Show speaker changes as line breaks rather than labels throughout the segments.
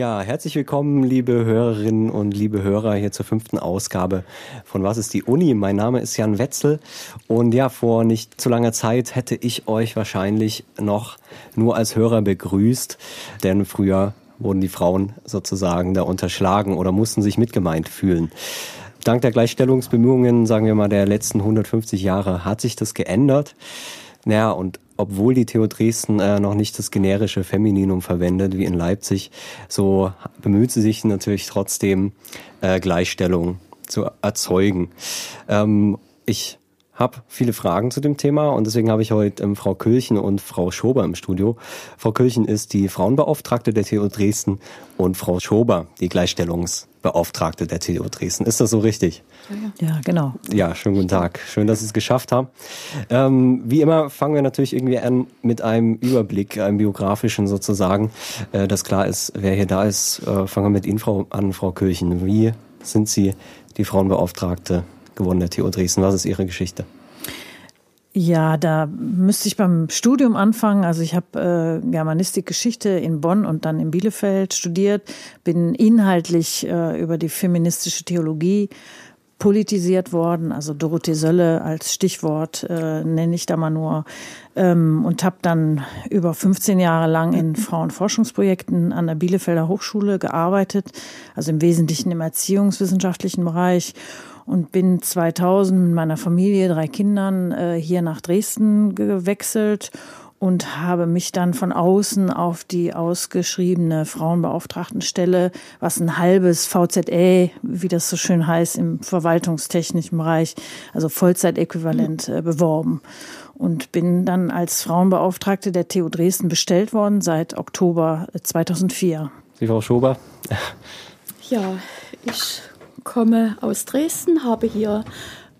Ja, herzlich willkommen, liebe Hörerinnen und liebe Hörer, hier zur fünften Ausgabe von Was ist die Uni? Mein Name ist Jan Wetzel und ja, vor nicht zu langer Zeit hätte ich euch wahrscheinlich noch nur als Hörer begrüßt, denn früher wurden die Frauen sozusagen da unterschlagen oder mussten sich mitgemeint fühlen. Dank der Gleichstellungsbemühungen, sagen wir mal, der letzten 150 Jahre hat sich das geändert. Naja, und obwohl die TU Dresden äh, noch nicht das generische Femininum verwendet, wie in Leipzig, so bemüht sie sich natürlich trotzdem, äh, Gleichstellung zu erzeugen. Ähm, ich habe viele Fragen zu dem Thema und deswegen habe ich heute ähm, Frau Külchen und Frau Schober im Studio. Frau Külchen ist die Frauenbeauftragte der TU Dresden und Frau Schober die Gleichstellungsbeauftragte der TU Dresden. Ist das so richtig?
Ja, genau.
Ja, schönen guten Tag. Schön, dass Sie es geschafft haben. Ähm, wie immer fangen wir natürlich irgendwie an mit einem Überblick, einem biografischen sozusagen, äh, dass klar ist, wer hier da ist. Äh, fangen wir mit Ihnen Frau, an, Frau Kirchen. Wie sind Sie die Frauenbeauftragte geworden der TU Dresden? Was ist Ihre Geschichte?
Ja, da müsste ich beim Studium anfangen. Also ich habe äh, Germanistik Geschichte in Bonn und dann in Bielefeld studiert, bin inhaltlich äh, über die feministische Theologie politisiert worden. Also Dorothee Sölle als Stichwort äh, nenne ich da mal nur. Ähm, und habe dann über 15 Jahre lang in Frauenforschungsprojekten an der Bielefelder Hochschule gearbeitet, also im Wesentlichen im erziehungswissenschaftlichen Bereich und bin 2000 mit meiner Familie, drei Kindern, äh, hier nach Dresden gewechselt und habe mich dann von außen auf die ausgeschriebene Frauenbeauftragtenstelle, was ein halbes VZE, wie das so schön heißt, im verwaltungstechnischen Bereich, also Vollzeitäquivalent, äh, beworben. Und bin dann als Frauenbeauftragte der TU Dresden bestellt worden seit Oktober 2004.
Sie, Frau Schober?
Ja, ich komme aus Dresden, habe hier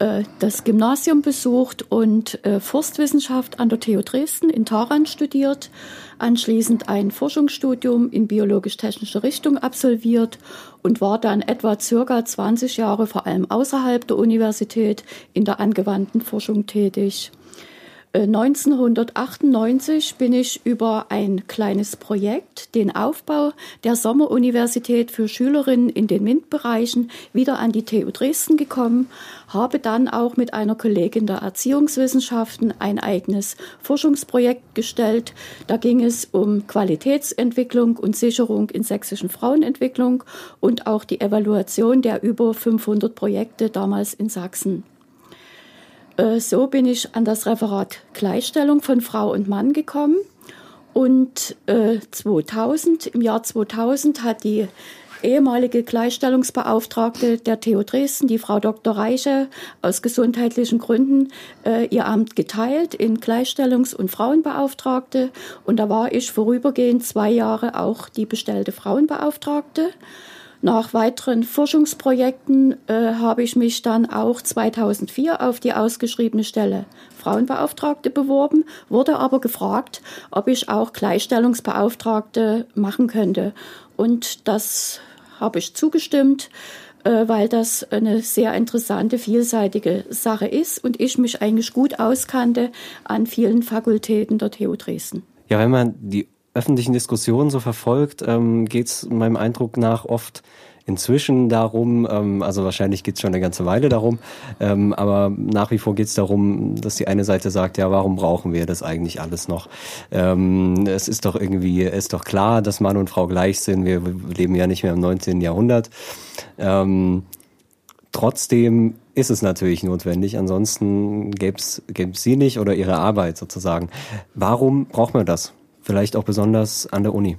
äh, das Gymnasium besucht und äh, Forstwissenschaft an der TU Dresden in Taran studiert, anschließend ein Forschungsstudium in biologisch-technische Richtung absolviert und war dann etwa circa 20 Jahre vor allem außerhalb der Universität in der angewandten Forschung tätig. 1998 äh, bin ich über ein kleines Projekt, den Aufbau der Sommeruniversität für Schülerinnen in den MINT-Bereichen, wieder an die TU Dresden gekommen, habe dann auch mit einer Kollegin der Erziehungswissenschaften ein eigenes Forschungsprojekt gestellt. Da ging es um Qualitätsentwicklung und Sicherung in sächsischen Frauenentwicklung und auch die Evaluation der über 500 Projekte damals in Sachsen. Äh, so bin ich an das Referat Gleichstellung von Frau und Mann gekommen. Und äh, 2000, im Jahr 2000 hat die ehemalige Gleichstellungsbeauftragte der TU Dresden, die Frau Dr. Reiche, aus gesundheitlichen Gründen äh, ihr Amt geteilt in Gleichstellungs- und Frauenbeauftragte. Und da war ich vorübergehend zwei Jahre auch die bestellte Frauenbeauftragte. Nach weiteren Forschungsprojekten äh, habe ich mich dann auch 2004 auf die ausgeschriebene Stelle Frauenbeauftragte beworben, wurde aber gefragt, ob ich auch Gleichstellungsbeauftragte machen könnte. Und das habe ich zugestimmt, äh, weil das eine sehr interessante, vielseitige Sache ist und ich mich eigentlich gut auskannte an vielen Fakultäten der TU Dresden.
Ja, wenn man die öffentlichen Diskussionen so verfolgt, ähm, geht es meinem Eindruck nach oft inzwischen darum, ähm, also wahrscheinlich geht es schon eine ganze Weile darum, ähm, aber nach wie vor geht es darum, dass die eine Seite sagt, ja, warum brauchen wir das eigentlich alles noch? Ähm, es ist doch irgendwie, ist doch klar, dass Mann und Frau gleich sind. Wir leben ja nicht mehr im 19. Jahrhundert. Ähm, trotzdem ist es natürlich notwendig, ansonsten gäbe es sie nicht oder ihre Arbeit sozusagen. Warum braucht man das? Vielleicht auch besonders an der Uni?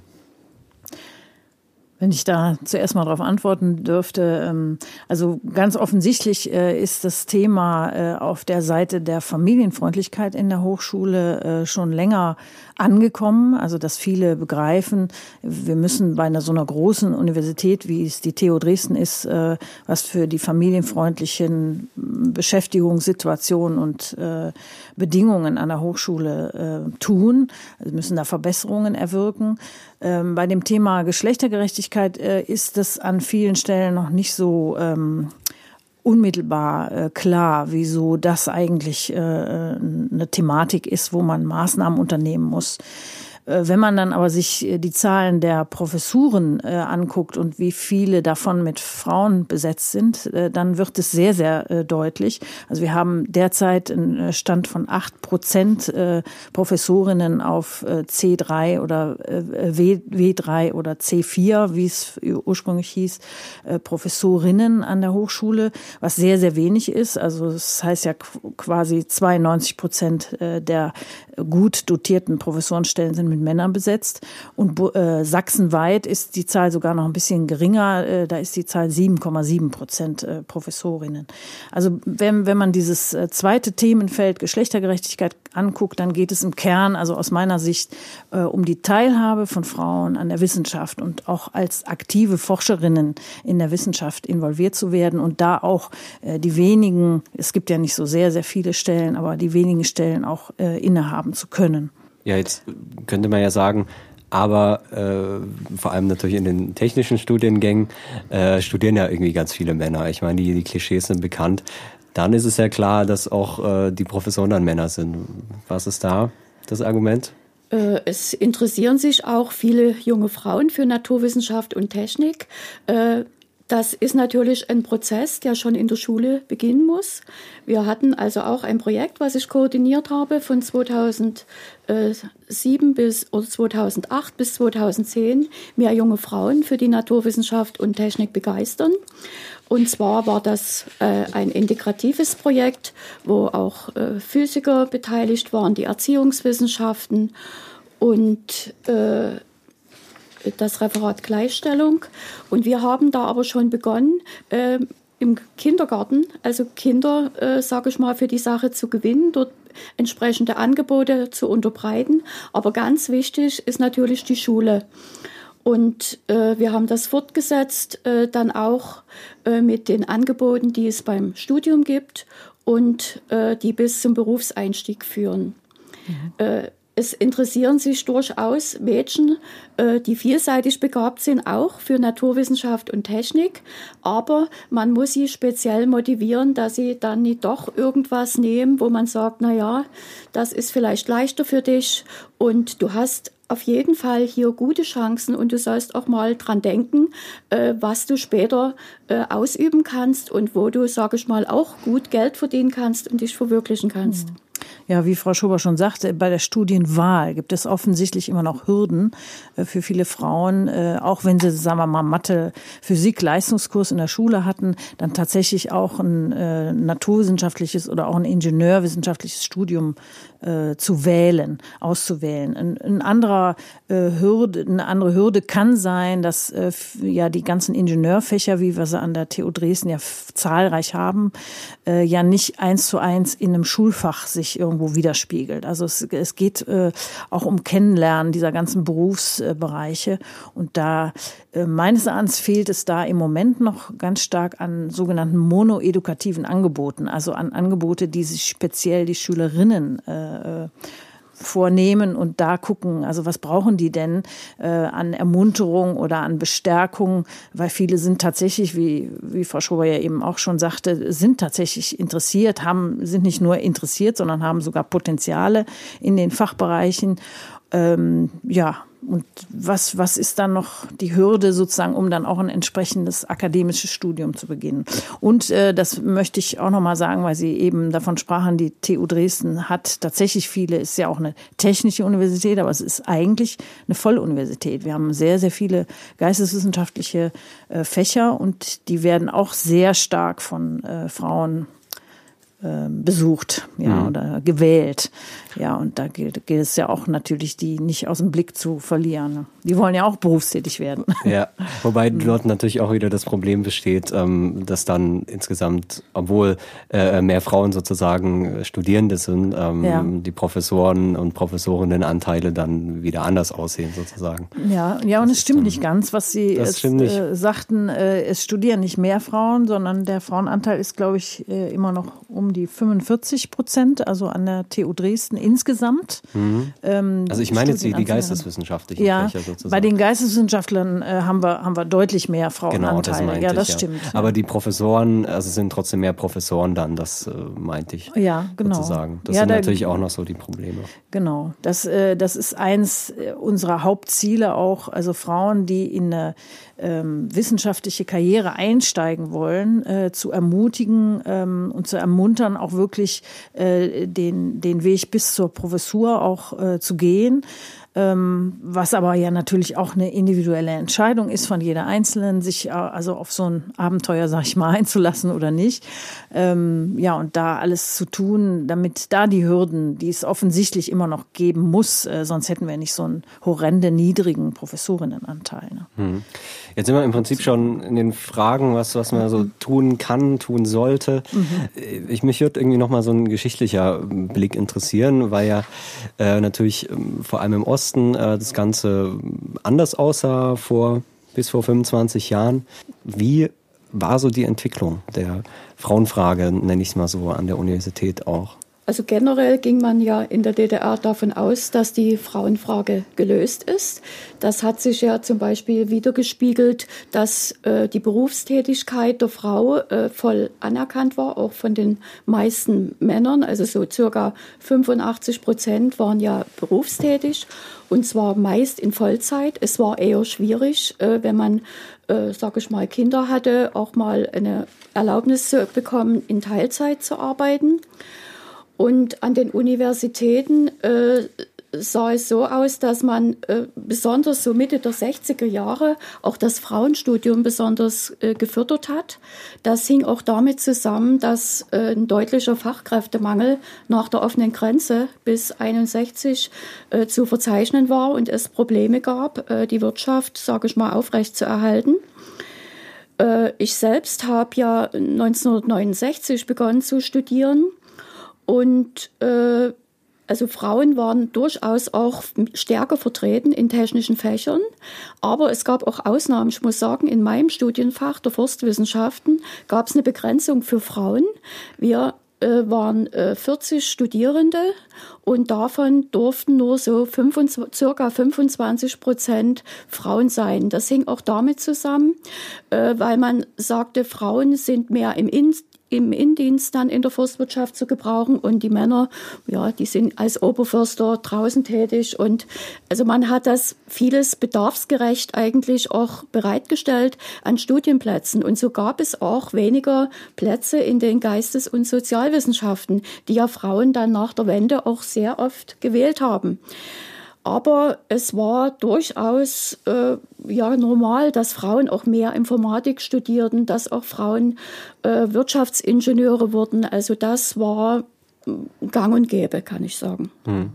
Wenn ich da zuerst mal darauf antworten dürfte, ähm, also ganz offensichtlich äh, ist das Thema äh, auf der Seite der Familienfreundlichkeit in der Hochschule äh, schon länger angekommen. Also dass viele begreifen, wir müssen bei einer so einer großen Universität, wie es die TU Dresden ist, was für die familienfreundlichen Beschäftigungssituationen und Bedingungen an der Hochschule tun. Also müssen da Verbesserungen erwirken. Ähm, bei dem Thema Geschlechtergerechtigkeit äh, ist das an vielen Stellen noch nicht so ähm, unmittelbar äh, klar, wieso das eigentlich äh, eine Thematik ist, wo man Maßnahmen unternehmen muss. Äh, wenn man dann aber sich äh, die Zahlen der Professuren äh, anguckt und wie viele davon mit Frauen besetzt sind, dann wird es sehr, sehr deutlich. Also wir haben derzeit einen Stand von acht Prozent Professorinnen auf C3 oder W3 oder C4, wie es ursprünglich hieß, Professorinnen an der Hochschule, was sehr, sehr wenig ist. Also das heißt ja quasi 92 Prozent der gut dotierten Professorenstellen sind mit Männern besetzt. Und äh, sachsenweit ist die Zahl sogar noch ein bisschen geringer. Äh, da ist die Zahl 7,7 Prozent äh, Professorinnen. Also wenn, wenn man dieses äh, zweite Themenfeld Geschlechtergerechtigkeit anguckt, dann geht es im Kern, also aus meiner Sicht, äh, um die Teilhabe von Frauen an der Wissenschaft und auch als aktive Forscherinnen in der Wissenschaft involviert zu werden und da auch äh, die wenigen, es gibt ja nicht so sehr, sehr viele Stellen, aber die wenigen Stellen auch äh, innehaben zu können.
Ja, jetzt könnte man ja sagen, aber äh, vor allem natürlich in den technischen Studiengängen äh, studieren ja irgendwie ganz viele Männer. Ich meine, die, die Klischees sind bekannt. Dann ist es ja klar, dass auch äh, die Professoren dann Männer sind. Was ist da das Argument?
Äh, es interessieren sich auch viele junge Frauen für Naturwissenschaft und Technik. Das ist natürlich ein Prozess, der schon in der Schule beginnen muss. Wir hatten also auch ein Projekt, was ich koordiniert habe von 2007 bis oder 2008 bis 2010, mehr junge Frauen für die Naturwissenschaft und Technik begeistern. Und zwar war das äh, ein integratives Projekt, wo auch äh, Physiker beteiligt waren, die Erziehungswissenschaften und äh, das Referat Gleichstellung. Und wir haben da aber schon begonnen, äh, im Kindergarten, also Kinder, äh, sage ich mal, für die Sache zu gewinnen, dort entsprechende Angebote zu unterbreiten. Aber ganz wichtig ist natürlich die Schule. Und äh, wir haben das fortgesetzt, äh, dann auch äh, mit den Angeboten, die es beim Studium gibt und äh, die bis zum Berufseinstieg führen. Mhm. Es interessieren sich durchaus Mädchen, äh, die vielseitig begabt sind, auch für Naturwissenschaft und Technik. Aber man muss sie speziell motivieren, dass sie dann nicht doch irgendwas nehmen, wo man sagt, na ja, das ist vielleicht leichter für dich und du hast auf jeden Fall hier gute Chancen und du sollst auch mal dran denken, äh, was du später äh, ausüben kannst und wo du, sage ich mal, auch gut Geld verdienen kannst und dich verwirklichen kannst. Mhm.
Ja, wie Frau Schober schon sagte, bei der Studienwahl gibt es offensichtlich immer noch Hürden äh, für viele Frauen, äh, auch wenn sie, sagen wir mal, Mathe, Physik, Leistungskurs in der Schule hatten, dann tatsächlich auch ein äh, naturwissenschaftliches oder auch ein ingenieurwissenschaftliches Studium zu wählen, auszuwählen. Ein, ein anderer Hürde, eine andere Hürde kann sein, dass ja die ganzen Ingenieurfächer, wie wir sie an der TU Dresden ja zahlreich haben, ja nicht eins zu eins in einem Schulfach sich irgendwo widerspiegelt. Also es, es geht äh, auch um Kennenlernen dieser ganzen Berufsbereiche. Und da äh, meines Erachtens fehlt es da im Moment noch ganz stark an sogenannten monoedukativen Angeboten, also an Angebote, die sich speziell die Schülerinnen äh, vornehmen und da gucken, also was brauchen die denn äh, an Ermunterung oder an Bestärkung, weil viele sind tatsächlich, wie, wie Frau Schober ja eben auch schon sagte, sind tatsächlich interessiert, haben, sind nicht nur interessiert, sondern haben sogar Potenziale in den Fachbereichen. Ähm, ja, und was, was ist dann noch die Hürde sozusagen, um dann auch ein entsprechendes akademisches Studium zu beginnen? Und äh, das möchte ich auch nochmal sagen, weil Sie eben davon sprachen, die TU Dresden hat tatsächlich viele, ist ja auch eine technische Universität, aber es ist eigentlich eine Volluniversität. Wir haben sehr, sehr viele geisteswissenschaftliche äh, Fächer und die werden auch sehr stark von äh, Frauen besucht ja, mhm. oder gewählt. Ja, und da gilt, gilt es ja auch natürlich, die nicht aus dem Blick zu verlieren. Die wollen ja auch berufstätig werden.
Ja, wobei mhm. dort natürlich auch wieder das Problem besteht, ähm, dass dann insgesamt, obwohl äh, mehr Frauen sozusagen Studierende sind, ähm, ja. die Professoren und Professorinnenanteile dann wieder anders aussehen sozusagen.
Ja, ja und das es stimmt dann, nicht ganz, was Sie es, äh, sagten. Äh, es studieren nicht mehr Frauen, sondern der Frauenanteil ist, glaube ich, äh, immer noch um die 45 Prozent, also an der TU Dresden insgesamt.
Mhm. Ähm, also ich meine jetzt die, die geisteswissenschaftlichen
ja, Fächer sozusagen. Bei den Geisteswissenschaftlern äh, haben, wir, haben wir deutlich mehr Frauenanteile. Genau, das ja, das ich, stimmt. Ja.
Aber die Professoren, also sind trotzdem mehr Professoren dann, das äh, meinte ich.
Ja, genau.
Sozusagen. Das ja, sind da, natürlich auch noch so die Probleme.
Genau, das, äh, das ist eins unserer Hauptziele auch, also Frauen, die in eine ähm, wissenschaftliche Karriere einsteigen wollen, äh, zu ermutigen ähm, und zu ermuntern, auch wirklich äh, den, den Weg bis zur Professur auch äh, zu gehen ähm, was aber ja natürlich auch eine individuelle Entscheidung ist von jeder Einzelnen, sich äh, also auf so ein Abenteuer, sag ich mal, einzulassen oder nicht. Ähm, ja, und da alles zu tun, damit da die Hürden, die es offensichtlich immer noch geben muss, äh, sonst hätten wir nicht so einen horrende niedrigen Professorinnenanteil. Ne?
Hm. Jetzt sind wir im Prinzip schon in den Fragen, was, was man so tun kann, tun sollte. Mhm. Ich mich würde irgendwie nochmal so ein geschichtlicher Blick interessieren, weil ja äh, natürlich ähm, vor allem im Osten Osten äh, das Ganze anders aussah vor bis vor 25 Jahren. Wie war so die Entwicklung der Frauenfrage, nenne ich es mal so, an der Universität auch?
Also generell ging man ja in der DDR davon aus, dass die Frauenfrage gelöst ist. Das hat sich ja zum Beispiel wiedergespiegelt, dass äh, die Berufstätigkeit der Frau äh, voll anerkannt war, auch von den meisten Männern. Also so circa 85 Prozent waren ja berufstätig und zwar meist in Vollzeit. Es war eher schwierig, äh, wenn man, äh, sage ich mal, Kinder hatte, auch mal eine Erlaubnis zu bekommen, in Teilzeit zu arbeiten. Und an den Universitäten äh, sah es so aus, dass man äh, besonders so Mitte der 60er Jahre auch das Frauenstudium besonders äh, gefördert hat. Das hing auch damit zusammen, dass äh, ein deutlicher Fachkräftemangel nach der offenen Grenze bis 61 äh, zu verzeichnen war und es Probleme gab, äh, die Wirtschaft, sage ich mal, aufrechtzuerhalten. Äh, ich selbst habe ja 1969 begonnen zu studieren und äh, also Frauen waren durchaus auch stärker vertreten in technischen Fächern, aber es gab auch Ausnahmen. Ich muss sagen, in meinem Studienfach der Forstwissenschaften gab es eine Begrenzung für Frauen. Wir äh, waren äh, 40 Studierende und davon durften nur so 25, circa 25 Prozent Frauen sein. Das hing auch damit zusammen, äh, weil man sagte, Frauen sind mehr im In im Indienst dann in der Forstwirtschaft zu gebrauchen. Und die Männer, ja, die sind als Oberförster draußen tätig. Und also man hat das vieles bedarfsgerecht eigentlich auch bereitgestellt an Studienplätzen. Und so gab es auch weniger Plätze in den Geistes- und Sozialwissenschaften, die ja Frauen dann nach der Wende auch sehr oft gewählt haben. Aber es war durchaus äh, ja normal, dass Frauen auch mehr Informatik studierten, dass auch Frauen äh, Wirtschaftsingenieure wurden. Also das war mm, gang und gäbe, kann ich sagen. Hm.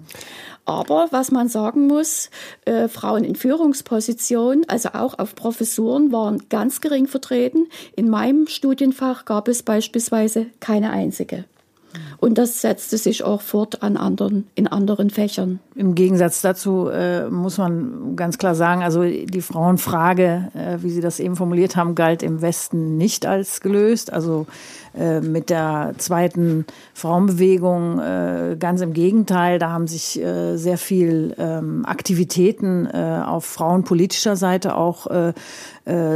Aber was man sagen muss, äh, Frauen in Führungspositionen, also auch auf Professuren, waren ganz gering vertreten. In meinem Studienfach gab es beispielsweise keine einzige. Und das setzte sich auch fort an anderen, in anderen Fächern.
Im Gegensatz dazu äh, muss man ganz klar sagen, also die Frauenfrage, äh, wie Sie das eben formuliert haben, galt im Westen nicht als gelöst. Also äh, mit der zweiten Frauenbewegung äh, ganz im Gegenteil. Da haben sich äh, sehr viel ähm, Aktivitäten äh, auf frauenpolitischer Seite auch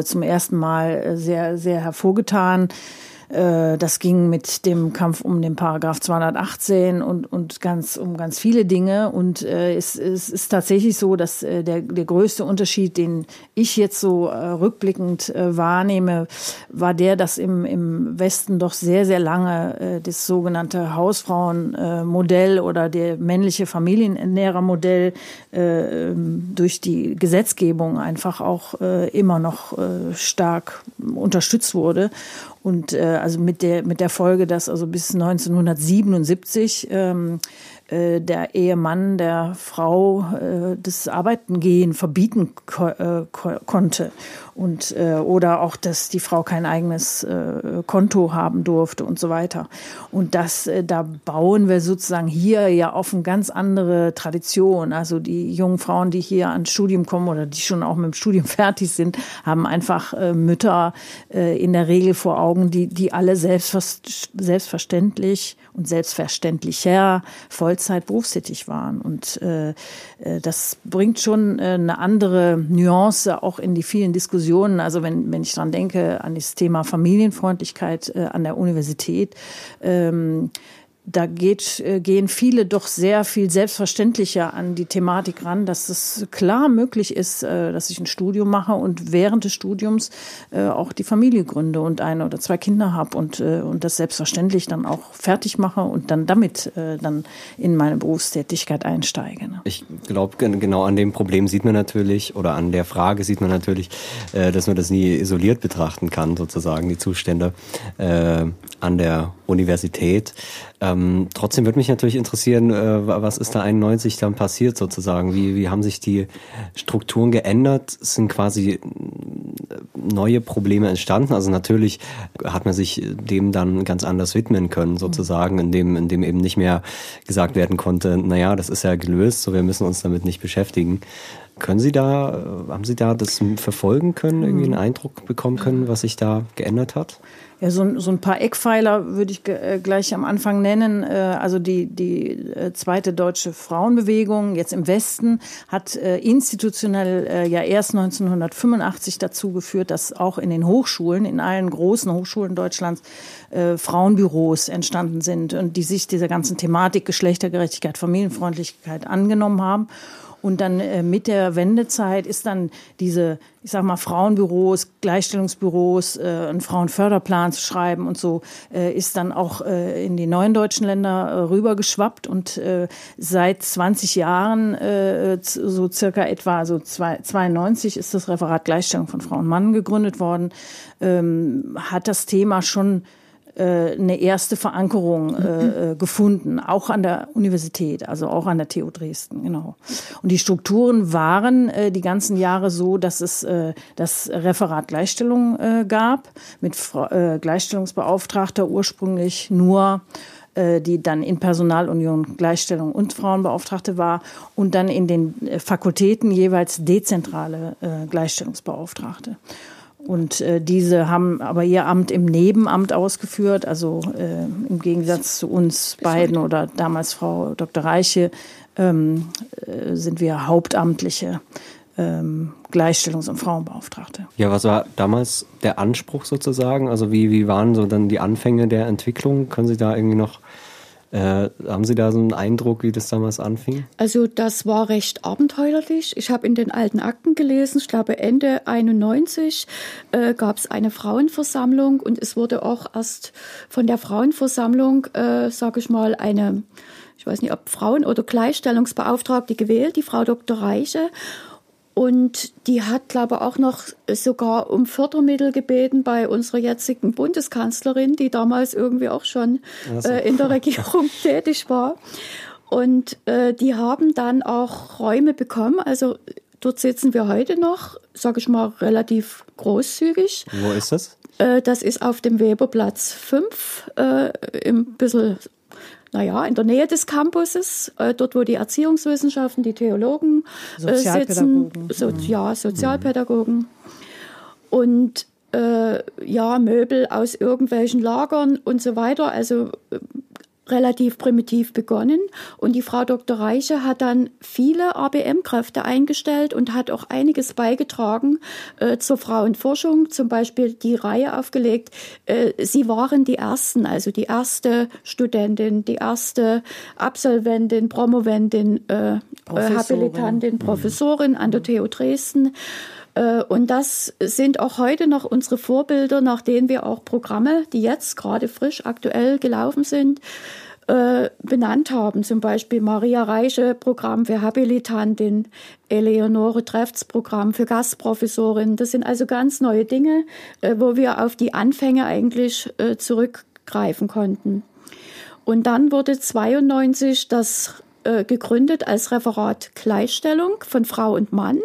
zum ersten Mal sehr, sehr hervorgetan. Äh, das ging mit dem Kampf um den Paragraph 218 und, und ganz, um ganz viele Dinge. Und äh, es, es ist tatsächlich so, dass äh, der, der größte Unterschied, den ich jetzt so äh, rückblickend äh, wahrnehme, war der, dass im, im Westen doch sehr, sehr lange äh, das sogenannte Hausfrauenmodell äh, oder der männliche Familienernährermodell äh, ähm, durch die Gesetzgebung einfach auch äh, immer noch äh, stark unterstützt wurde. Und äh, also mit der, mit der Folge, dass also bis 1977 ähm, äh, der Ehemann der Frau äh, das Arbeitengehen verbieten ko äh, ko konnte und äh, oder auch, dass die Frau kein eigenes äh, Konto haben durfte und so weiter. Und das, äh, da bauen wir sozusagen hier ja auf eine ganz andere Tradition. Also die jungen Frauen, die hier ans Studium kommen oder die schon auch mit dem Studium fertig sind, haben einfach äh, Mütter äh, in der Regel vor Augen, die die alle selbstver selbstverständlich und selbstverständlicher Vollzeit berufstätig waren. Und äh, äh, das bringt schon äh, eine andere Nuance auch in die vielen Diskussionen. Also wenn, wenn ich dran denke an das Thema Familienfreundlichkeit äh, an der Universität, ähm, da geht, äh, gehen viele doch sehr viel selbstverständlicher an die Thematik ran, dass es klar möglich ist, äh, dass ich ein Studium mache und während des Studiums äh, auch die Familie gründe und eine oder zwei Kinder habe und, und das selbstverständlich dann auch fertig mache und dann damit dann in meine Berufstätigkeit einsteige. Ne?
Ich glaube, genau an dem Problem sieht man natürlich oder an der Frage sieht man natürlich, dass man das nie isoliert betrachten kann, sozusagen die Zustände an der Universität. Ähm, trotzdem würde mich natürlich interessieren, äh, was ist da 91 dann passiert sozusagen? Wie, wie haben sich die Strukturen geändert? Sind quasi äh, neue Probleme entstanden? Also natürlich hat man sich dem dann ganz anders widmen können sozusagen, indem, indem eben nicht mehr gesagt werden konnte, naja, das ist ja gelöst, so wir müssen uns damit nicht beschäftigen. Können Sie da, äh, haben Sie da das verfolgen können, irgendwie einen Eindruck bekommen können, was sich da geändert hat?
Ja, so, so ein paar Eckpfeiler würde ich äh, gleich am Anfang nennen. Äh, also die, die zweite deutsche Frauenbewegung jetzt im Westen hat institutionell ja erst 1985 dazu geführt, dass auch in den Hochschulen, in allen großen Hochschulen Deutschlands, Frauenbüros entstanden sind und die sich dieser ganzen Thematik Geschlechtergerechtigkeit, Familienfreundlichkeit angenommen haben. Und dann äh, mit der Wendezeit ist dann diese, ich sag mal, Frauenbüros, Gleichstellungsbüros, äh, einen Frauenförderplan zu schreiben und so, äh, ist dann auch äh, in die neuen deutschen Länder äh, rübergeschwappt. Und äh, seit 20 Jahren, äh, so circa etwa, also 92 ist das Referat Gleichstellung von Frau und Mann gegründet worden, ähm, hat das Thema schon eine erste Verankerung äh, äh, gefunden, auch an der Universität, also auch an der TU Dresden, genau. Und die Strukturen waren äh, die ganzen Jahre so, dass es äh, das Referat Gleichstellung äh, gab, mit äh, Gleichstellungsbeauftragter ursprünglich nur äh, die dann in Personalunion Gleichstellung und Frauenbeauftragte war und dann in den Fakultäten jeweils dezentrale äh, Gleichstellungsbeauftragte. Und äh, diese haben aber ihr Amt im Nebenamt ausgeführt, also äh, im Gegensatz zu uns beiden oder damals Frau Dr. Reiche ähm, äh, sind wir hauptamtliche ähm, Gleichstellungs- und Frauenbeauftragte.
Ja, was war damals der Anspruch sozusagen? Also wie, wie waren so dann die Anfänge der Entwicklung? Können Sie da irgendwie noch äh, haben Sie da so einen Eindruck, wie das damals anfing?
Also das war recht abenteuerlich. Ich habe in den alten Akten gelesen, ich glaube Ende 91 äh, gab es eine Frauenversammlung und es wurde auch erst von der Frauenversammlung, äh, sage ich mal, eine, ich weiß nicht, ob Frauen- oder Gleichstellungsbeauftragte gewählt, die Frau Dr. Reiche. Und die hat, glaube ich, auch noch sogar um Fördermittel gebeten bei unserer jetzigen Bundeskanzlerin, die damals irgendwie auch schon also. äh, in der Regierung tätig war. Und äh, die haben dann auch Räume bekommen. Also dort sitzen wir heute noch, sage ich mal, relativ großzügig.
Wo ist das?
Äh, das ist auf dem Weberplatz 5, äh, im bisschen naja, in der Nähe des Campuses, äh, dort wo die Erziehungswissenschaften, die Theologen äh, sitzen, so, ja, Sozialpädagogen. Und äh, ja, Möbel aus irgendwelchen Lagern und so weiter. Also relativ primitiv begonnen und die Frau Dr. Reiche hat dann viele ABM-Kräfte eingestellt und hat auch einiges beigetragen äh, zur Frauenforschung, zum Beispiel die Reihe aufgelegt. Äh, sie waren die ersten, also die erste Studentin, die erste Absolventin, Promoventin, äh, Habilitantin, Professorin an der TU Dresden. Äh, und das sind auch heute noch unsere Vorbilder, nach denen wir auch Programme, die jetzt gerade frisch aktuell gelaufen sind, äh, benannt haben. Zum Beispiel Maria Reiche Programm für Habilitantin, Eleonore Treffs Programm für Gastprofessorin. Das sind also ganz neue Dinge, äh, wo wir auf die Anfänge eigentlich zurückgreifen konnten. Und dann wurde 92 das äh, gegründet als Referat Gleichstellung von Frau und Mann.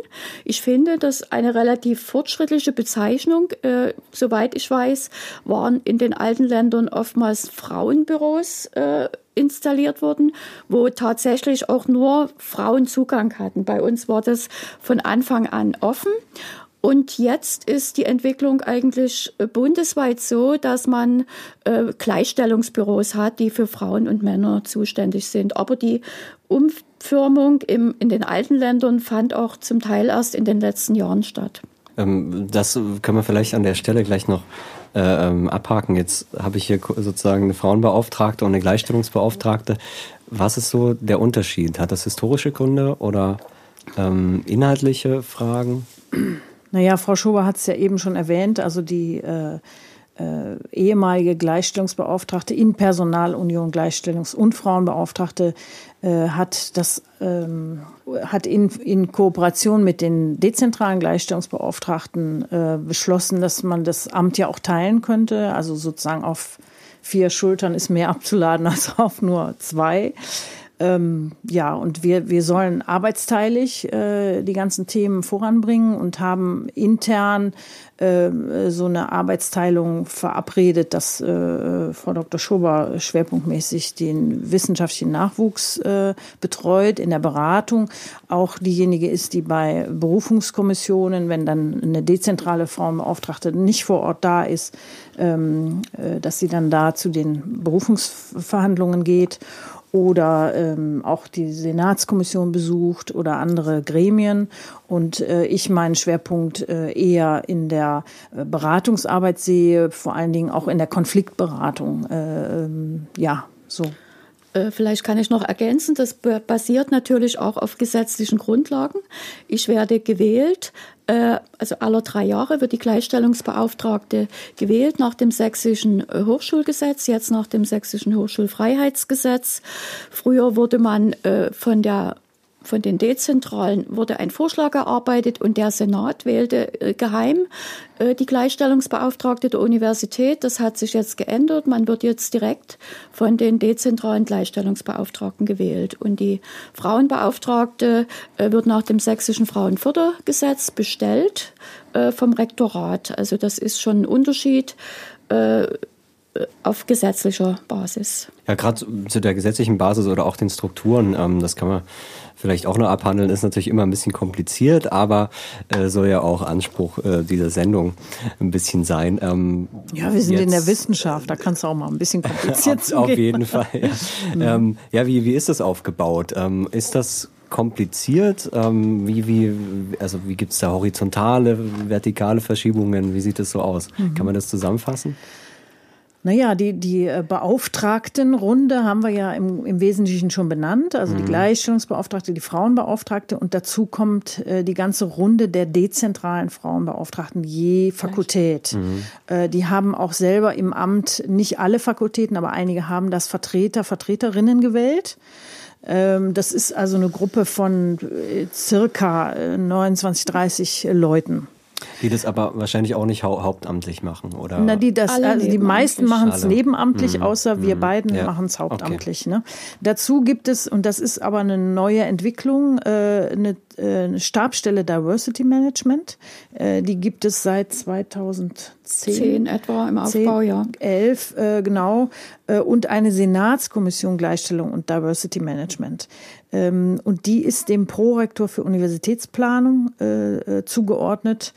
Ich finde das eine relativ fortschrittliche Bezeichnung. Äh, soweit ich weiß, waren in den alten Ländern oftmals Frauenbüros äh, installiert worden, wo tatsächlich auch nur Frauen Zugang hatten. Bei uns war das von Anfang an offen. Und jetzt ist die Entwicklung eigentlich äh, bundesweit so, dass man äh, Gleichstellungsbüros hat, die für Frauen und Männer zuständig sind. Aber die Umfirmung im, in den alten Ländern fand auch zum Teil erst in den letzten Jahren statt.
Ähm, das können wir vielleicht an der Stelle gleich noch äh, ähm, abhaken. Jetzt habe ich hier sozusagen eine Frauenbeauftragte und eine Gleichstellungsbeauftragte. Was ist so der Unterschied? Hat das historische Gründe oder ähm, inhaltliche Fragen?
Naja, Frau Schober hat es ja eben schon erwähnt, also die äh, äh, ehemalige Gleichstellungsbeauftragte in Personalunion Gleichstellungs- und Frauenbeauftragte äh, hat das ähm, hat in, in Kooperation mit den dezentralen Gleichstellungsbeauftragten äh, beschlossen, dass man das Amt ja auch teilen könnte, also sozusagen auf vier Schultern ist mehr abzuladen als auf nur zwei. Ähm, ja, und wir, wir sollen arbeitsteilig äh, die ganzen Themen voranbringen und haben intern äh, so eine Arbeitsteilung verabredet, dass äh, Frau Dr. Schober schwerpunktmäßig den wissenschaftlichen Nachwuchs äh, betreut in der Beratung, auch diejenige ist, die bei Berufungskommissionen, wenn dann eine dezentrale Frauenbeauftragte nicht vor Ort da ist, ähm, äh, dass sie dann da zu den Berufungsverhandlungen geht oder ähm, auch die Senatskommission besucht oder andere Gremien. Und äh, ich meinen Schwerpunkt äh, eher in der äh, Beratungsarbeit sehe, vor allen Dingen auch in der Konfliktberatung. Äh, ähm, ja, so.
Äh, vielleicht kann ich noch ergänzen, das basiert natürlich auch auf gesetzlichen Grundlagen. Ich werde gewählt, äh, also alle drei Jahre wird die Gleichstellungsbeauftragte gewählt nach dem sächsischen äh, Hochschulgesetz, jetzt nach dem sächsischen Hochschulfreiheitsgesetz. Früher wurde man von der von den Dezentralen wurde ein Vorschlag erarbeitet und der Senat wählte äh, geheim äh, die Gleichstellungsbeauftragte der Universität. Das hat sich jetzt geändert. Man wird jetzt direkt von den dezentralen Gleichstellungsbeauftragten gewählt. Und die Frauenbeauftragte äh, wird nach dem sächsischen Frauenfördergesetz bestellt vom Rektorat. Also das ist schon ein Unterschied auf gesetzlicher Basis.
Ja, gerade zu der gesetzlichen Basis oder auch den Strukturen, ähm, das kann man vielleicht auch noch abhandeln, ist natürlich immer ein bisschen kompliziert, aber äh, soll ja auch Anspruch äh, dieser Sendung ein bisschen sein. Ähm,
ja, wir sind jetzt, in der Wissenschaft, da kann es auch mal ein bisschen kompliziert
sein. Auf jeden Fall. Ja, ähm, ja wie, wie ist das aufgebaut? Ähm, ist das kompliziert? Ähm, wie, wie, also wie gibt es da horizontale, vertikale Verschiebungen? Wie sieht das so aus? Mhm. Kann man das zusammenfassen?
Naja, die, die äh, Beauftragtenrunde haben wir ja im, im Wesentlichen schon benannt. Also mhm. die Gleichstellungsbeauftragte, die Frauenbeauftragte und dazu kommt äh, die ganze Runde der dezentralen Frauenbeauftragten je Fakultät. Mhm. Äh, die haben auch selber im Amt nicht alle Fakultäten, aber einige haben das Vertreter, Vertreterinnen gewählt. Ähm, das ist also eine Gruppe von äh, circa 29, äh, 30 Leuten.
Die das aber wahrscheinlich auch nicht hau hauptamtlich machen, oder?
Na, die das, also die meisten machen es nebenamtlich, mhm. außer wir mhm. beiden ja. machen es hauptamtlich. Okay. Ne? Dazu gibt es, und das ist aber eine neue Entwicklung, äh, eine, äh, eine Stabstelle Diversity Management. Äh, die gibt es seit 2010.
Zehn etwa im Aufbau, 10, ja.
Elf, äh, genau. Äh, und eine Senatskommission Gleichstellung und Diversity Management. Ähm, und die ist dem Prorektor für Universitätsplanung äh, äh, zugeordnet.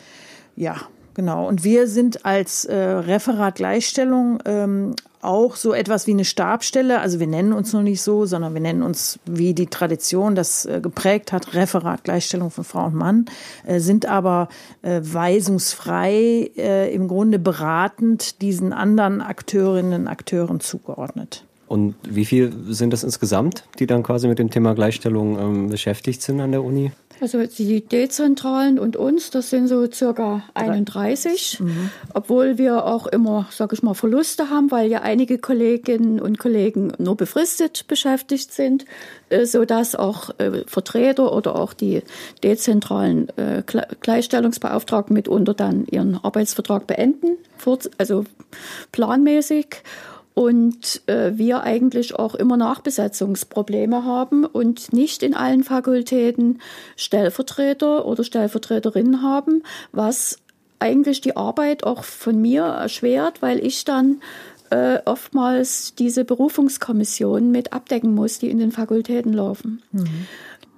Ja, genau. Und wir sind als äh, Referat Gleichstellung ähm, auch so etwas wie eine Stabstelle. Also wir nennen uns noch nicht so, sondern wir nennen uns, wie die Tradition das äh, geprägt hat, Referat Gleichstellung von Frau und Mann, äh, sind aber äh, weisungsfrei, äh, im Grunde beratend diesen anderen Akteurinnen und Akteuren zugeordnet.
Und wie viel sind das insgesamt, die dann quasi mit dem Thema Gleichstellung ähm, beschäftigt sind an der Uni?
Also die Dezentralen und uns, das sind so circa 31, mhm. obwohl wir auch immer, sage ich mal, Verluste haben, weil ja einige Kolleginnen und Kollegen nur befristet beschäftigt sind, äh, so dass auch äh, Vertreter oder auch die dezentralen äh, Gleichstellungsbeauftragten mitunter dann ihren Arbeitsvertrag beenden, also planmäßig und äh, wir eigentlich auch immer Nachbesetzungsprobleme haben und nicht in allen Fakultäten Stellvertreter oder Stellvertreterinnen haben, was eigentlich die Arbeit auch von mir erschwert, weil ich dann äh, oftmals diese Berufungskommission mit abdecken muss, die in den Fakultäten laufen. Mhm.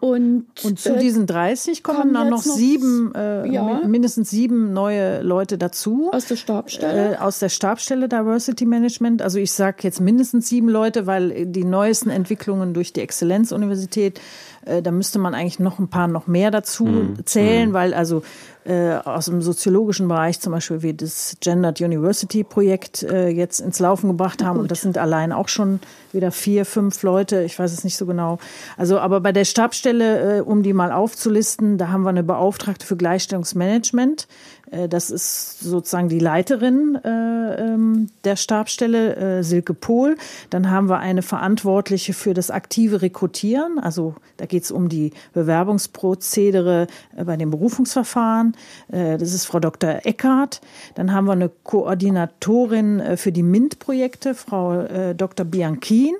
Und, und zu äh, diesen 30 kommen dann noch sieben, äh, ja, mindestens sieben neue Leute dazu.
Aus der Stabstelle?
Äh, aus der Stabstelle Diversity Management. Also ich sage jetzt mindestens sieben Leute, weil die neuesten Entwicklungen durch die Exzellenzuniversität äh, da müsste man eigentlich noch ein paar noch mehr dazu mhm. zählen, mhm. weil also äh, aus dem soziologischen Bereich zum Beispiel wir das Gendered University Projekt äh, jetzt ins Laufen gebracht haben. Und das sind allein auch schon wieder vier, fünf Leute. Ich weiß es nicht so genau. Also, aber bei der Stabstelle, äh, um die mal aufzulisten, da haben wir eine Beauftragte für Gleichstellungsmanagement. Äh, das ist sozusagen die Leiterin äh, ähm, der Stabstelle, äh, Silke Pohl. Dann haben wir eine Verantwortliche für das aktive Rekrutieren. Also da geht es um die Bewerbungsprozedere bei den Berufungsverfahren. Das ist Frau Dr. Eckhardt. Dann haben wir eine Koordinatorin für die MINT-Projekte, Frau Dr. Bianchin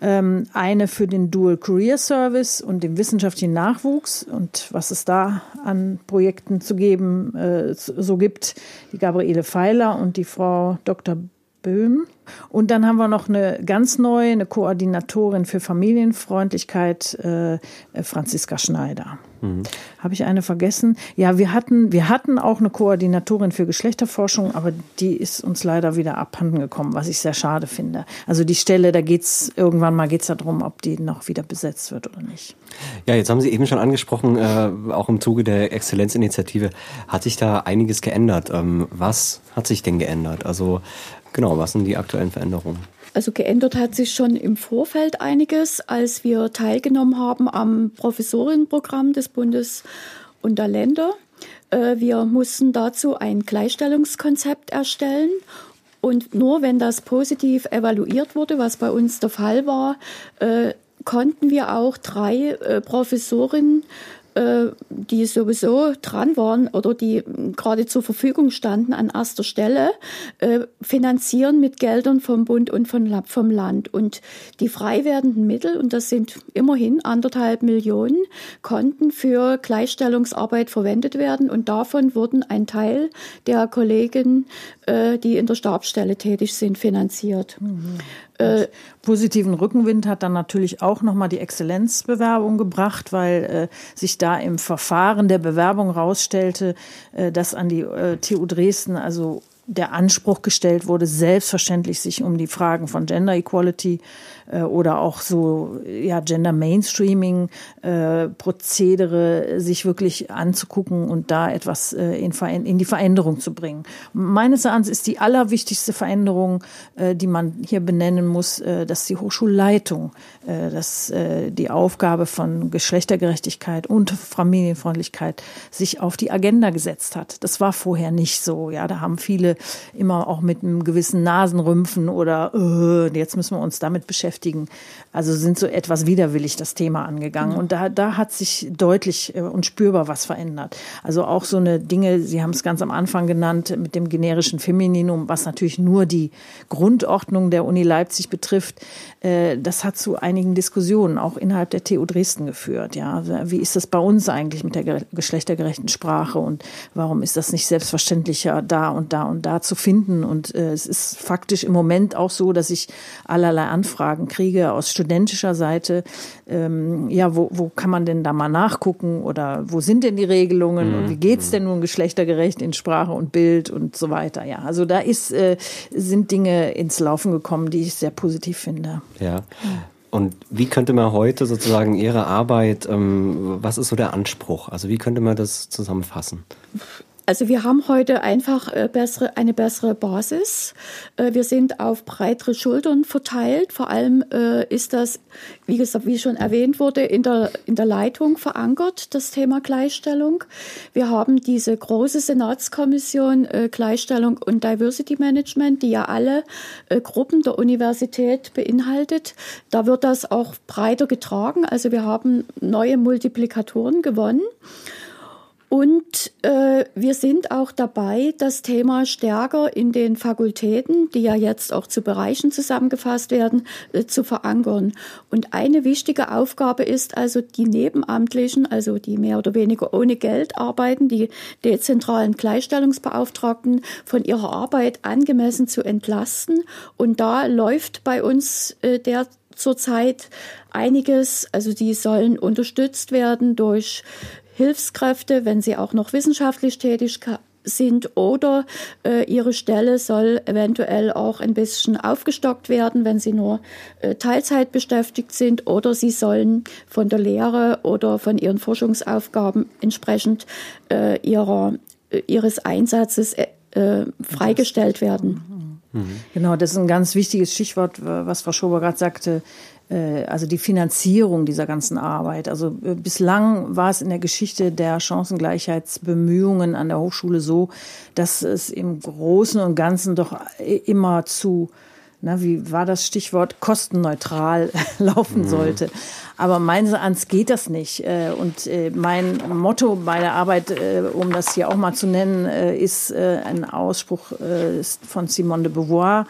eine für den Dual Career Service und den wissenschaftlichen Nachwuchs und was es da an Projekten zu geben äh, so gibt, die Gabriele Feiler und die Frau Dr. Böhm. Und dann haben wir noch eine ganz neue, eine Koordinatorin für Familienfreundlichkeit, äh, Franziska Schneider. Mhm. Habe ich eine vergessen? Ja, wir hatten, wir hatten auch eine Koordinatorin für Geschlechterforschung, aber die ist uns leider wieder abhanden gekommen, was ich sehr schade finde. Also die Stelle, da geht's irgendwann mal geht's darum, ob die noch wieder besetzt wird oder nicht.
Ja, jetzt haben Sie eben schon angesprochen, äh, auch im Zuge der Exzellenzinitiative hat sich da einiges geändert. Ähm, was hat sich denn geändert? Also genau, was sind die aktuellen Veränderungen?
Also geändert hat sich schon im Vorfeld einiges, als wir teilgenommen haben am Professorinnenprogramm des Bundes und der Länder. Äh, wir mussten dazu ein Gleichstellungskonzept erstellen und nur wenn das positiv evaluiert wurde, was bei uns der Fall war, äh, konnten wir auch drei äh, Professorinnen die sowieso dran waren oder die gerade zur Verfügung standen an erster Stelle, äh, finanzieren mit Geldern vom Bund und vom Land. Und die frei werdenden Mittel, und das sind immerhin anderthalb Millionen, konnten für Gleichstellungsarbeit verwendet werden. Und davon wurden ein Teil der Kollegen, äh, die in der Stabsstelle tätig sind, finanziert. Mhm.
Äh, positiven Rückenwind hat dann natürlich auch nochmal die Exzellenzbewerbung gebracht, weil äh, sich da im Verfahren der Bewerbung rausstellte, äh, dass an die äh, TU Dresden also der Anspruch gestellt wurde, selbstverständlich sich um die Fragen von Gender Equality oder auch so ja Gender Mainstreaming äh, Prozedere sich wirklich anzugucken und da etwas äh, in, die Veränderung zu bringen. Meines Erachtens ist die allerwichtigste Veränderung, äh, die man hier benennen muss, äh, dass die Hochschulleitung, äh, dass äh, die Aufgabe von Geschlechtergerechtigkeit und Familienfreundlichkeit sich auf die Agenda gesetzt hat. Das war vorher nicht so. Ja, da haben viele immer auch mit einem gewissen Nasenrümpfen oder äh, jetzt müssen wir uns damit beschäftigen beschäftigen. Also sind so etwas widerwillig das Thema angegangen. Mhm. Und da, da hat sich deutlich äh, und spürbar was verändert. Also auch so eine Dinge, Sie haben es ganz am Anfang genannt, mit dem generischen Femininum, was natürlich nur die Grundordnung der Uni Leipzig betrifft. Äh, das hat zu einigen Diskussionen auch innerhalb der TU Dresden geführt. Ja, wie ist das bei uns eigentlich mit der geschlechtergerechten Sprache und warum ist das nicht selbstverständlicher da und da und da zu finden? Und äh, es ist faktisch im Moment auch so, dass ich allerlei Anfragen kriege aus studentischer Seite, ähm, ja, wo, wo kann man denn da mal nachgucken oder wo sind denn die Regelungen mhm. und wie geht's denn nun geschlechtergerecht in Sprache und Bild und so weiter. Ja, also da ist, äh, sind Dinge ins Laufen gekommen, die ich sehr positiv finde.
Ja. Und wie könnte man heute sozusagen Ihre Arbeit, ähm, was ist so der Anspruch? Also wie könnte man das zusammenfassen?
Also wir haben heute einfach äh, bessere, eine bessere Basis. Äh, wir sind auf breitere Schultern verteilt. Vor allem äh, ist das, wie gesagt, wie schon erwähnt wurde, in der, in der Leitung verankert, das Thema Gleichstellung. Wir haben diese große Senatskommission Gleichstellung und Diversity Management, die ja alle Gruppen der Universität beinhaltet. Da wird das auch breiter getragen. Also wir haben neue Multiplikatoren gewonnen. Und äh, wir sind auch dabei, das Thema stärker in den Fakultäten, die ja jetzt auch zu Bereichen zusammengefasst werden, äh, zu verankern. Und eine wichtige Aufgabe ist also, die Nebenamtlichen, also die mehr oder weniger ohne Geld arbeiten, die dezentralen Gleichstellungsbeauftragten von ihrer Arbeit angemessen zu entlasten. Und da läuft bei uns äh, der zurzeit einiges. Also die sollen unterstützt werden durch Hilfskräfte, wenn sie auch noch wissenschaftlich tätig sind oder äh, ihre Stelle soll eventuell auch ein bisschen aufgestockt werden, wenn sie nur äh, Teilzeit beschäftigt sind oder sie sollen von der Lehre oder von ihren Forschungsaufgaben entsprechend äh, ihrer, äh, ihres Einsatzes äh, äh, freigestellt werden.
Mhm. Genau, das ist ein ganz wichtiges Stichwort, was Frau Schober gerade sagte, also die Finanzierung dieser ganzen Arbeit. Also äh, bislang war es in der Geschichte der Chancengleichheitsbemühungen an der Hochschule so, dass es im Großen und Ganzen doch immer zu na, wie war das Stichwort, kostenneutral laufen mhm. sollte. Aber meines Erachtens geht das nicht. Äh, und mein Motto bei der Arbeit, um das hier auch mal zu nennen, ist ein Ausspruch von Simone de Beauvoir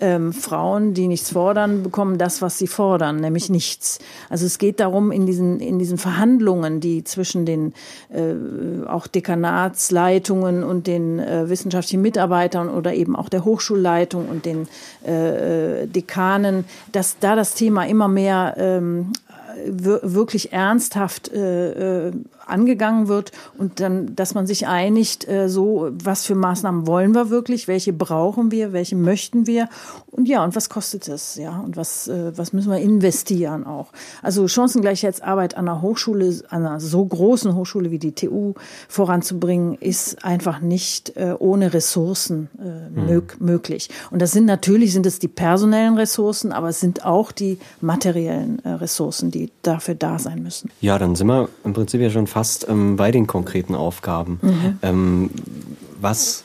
ähm, Frauen, die nichts fordern, bekommen das, was sie fordern, nämlich nichts. Also es geht darum, in diesen, in diesen Verhandlungen, die zwischen den äh, auch Dekanatsleitungen und den äh, wissenschaftlichen Mitarbeitern oder eben auch der Hochschulleitung und den äh, äh Dekanen, dass da das Thema immer mehr ähm, wirklich ernsthaft äh, äh, angegangen wird und dann, dass man sich einigt, äh, so, was für Maßnahmen wollen wir wirklich, welche brauchen wir, welche möchten wir und ja, und was kostet es, ja, und was, äh, was müssen wir investieren auch. Also Chancengleichheitsarbeit an einer Hochschule, an einer so großen Hochschule wie die TU voranzubringen, ist einfach nicht äh, ohne Ressourcen äh, mhm. möglich. Und das sind natürlich, sind es die personellen Ressourcen, aber es sind auch die materiellen äh, Ressourcen, die dafür da sein müssen.
Ja, dann sind wir im Prinzip ja schon fast ähm, bei den konkreten Aufgaben. Mhm. Ähm, was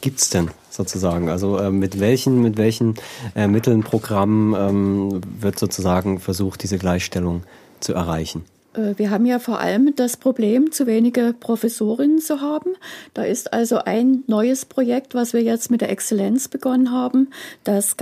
gibt's denn sozusagen? Also äh, mit welchen, mit welchen äh, Mitteln, Programmen ähm, wird sozusagen versucht, diese Gleichstellung zu erreichen?
Äh, wir haben ja vor allem das Problem, zu wenige Professorinnen zu haben. Da ist also ein neues Projekt, was wir jetzt mit der Exzellenz begonnen haben, das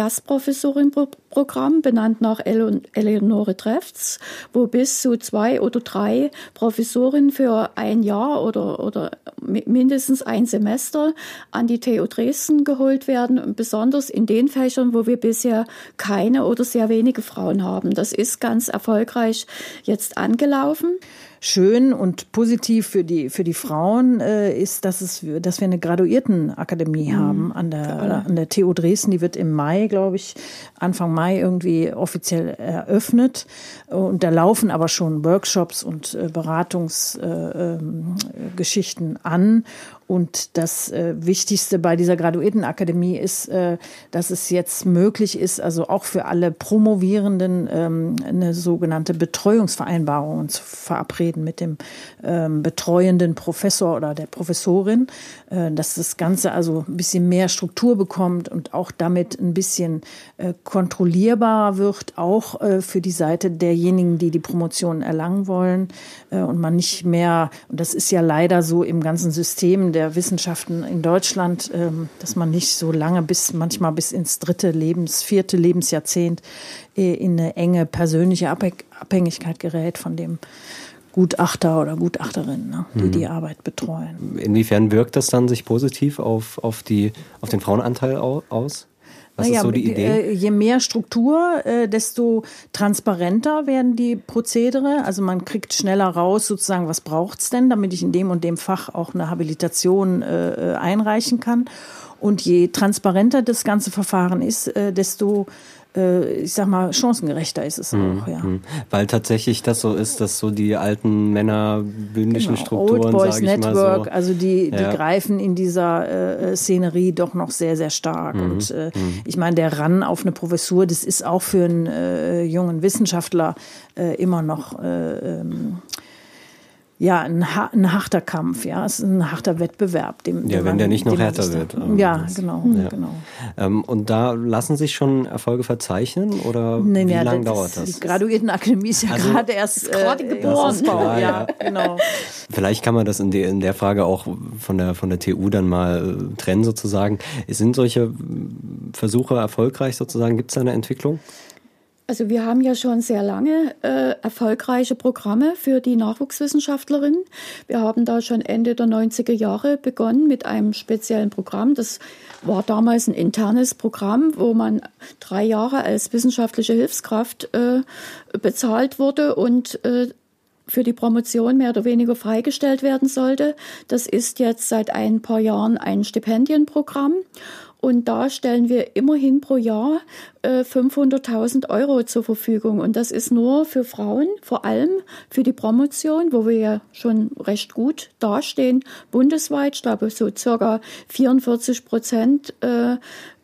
Gastprofessorenprogramm, benannt nach Eleonore Trefts, wo bis zu zwei oder drei Professorinnen für ein Jahr oder, oder mindestens ein Semester an die TU Dresden geholt werden, besonders in den Fächern, wo wir bisher keine oder sehr wenige Frauen haben. Das ist ganz erfolgreich jetzt angelaufen laufen
schön und positiv für die, für die Frauen äh, ist, dass, es, dass wir eine Graduiertenakademie mhm. haben an der, an der TU Dresden. Die wird im Mai, glaube ich, Anfang Mai irgendwie offiziell eröffnet. Und da laufen aber schon Workshops und äh, Beratungsgeschichten äh, ähm, an. Und das äh, Wichtigste bei dieser Graduiertenakademie ist, äh, dass es jetzt möglich ist, also auch für alle Promovierenden ähm, eine sogenannte Betreuungsvereinbarung zu verabreden reden mit dem ähm, betreuenden Professor oder der Professorin, äh, dass das Ganze also ein bisschen mehr Struktur bekommt und auch damit ein bisschen äh, kontrollierbarer wird, auch äh, für die Seite derjenigen, die die Promotion erlangen wollen äh, und man nicht mehr, und das ist ja leider so im ganzen System der Wissenschaften in Deutschland, ähm, dass man nicht so lange bis manchmal bis ins dritte Lebens, vierte Lebensjahrzehnt äh, in eine enge persönliche Abhängigkeit gerät von dem Gutachter oder Gutachterin, ne, die mhm. die Arbeit betreuen.
Inwiefern wirkt das dann sich positiv auf, auf, die, auf den Frauenanteil aus? Was naja, ist so die Idee?
Äh, je mehr Struktur, äh, desto transparenter werden die Prozedere. Also man kriegt schneller raus, sozusagen, was braucht's denn, damit ich in dem und dem Fach auch eine Habilitation äh, einreichen kann. Und je transparenter das ganze Verfahren ist, desto ich sag mal, chancengerechter ist es mhm. auch, ja. Mhm.
Weil tatsächlich das so ist, dass so die alten männerbündischen genau. Strukturen, Old Boys
Network,
so,
also die, die ja. greifen in dieser äh, Szenerie doch noch sehr, sehr stark. Mhm. Und äh, mhm. ich meine, der Ran auf eine Professur, das ist auch für einen äh, jungen Wissenschaftler äh, immer noch äh, ähm, ja, ein, ein, harter Kampf, ja, es ist ein harter Wettbewerb.
Dem, ja, wenn man, der nicht noch härter wird.
ja, das, genau, ja. genau.
Ähm, und da lassen sich schon Erfolge verzeichnen oder nee, wie ja, lange dauert das?
Die Graduiertenakademie ist ja also, gerade erst äh, gerade geboren.
Ja, ja, genau. Vielleicht kann man das in, de, in der Frage auch von der, von der TU dann mal äh, trennen sozusagen. Sind solche Versuche erfolgreich sozusagen? Gibt es da eine Entwicklung?
Also wir haben ja schon sehr lange äh, erfolgreiche Programme für die Nachwuchswissenschaftlerinnen. Wir haben da schon Ende der 90er Jahre begonnen mit einem speziellen Programm. Das war damals ein internes Programm, wo man drei Jahre als wissenschaftliche Hilfskraft äh, bezahlt wurde und äh, für die Promotion mehr oder weniger freigestellt werden sollte. Das ist jetzt seit ein paar Jahren ein Stipendienprogramm. Und da stellen wir immerhin pro Jahr äh, 500.000 Euro zur Verfügung. Und das ist nur für Frauen, vor allem für die Promotion, wo wir ja schon recht gut dastehen, bundesweit. Ich glaube, so circa 44 Prozent äh,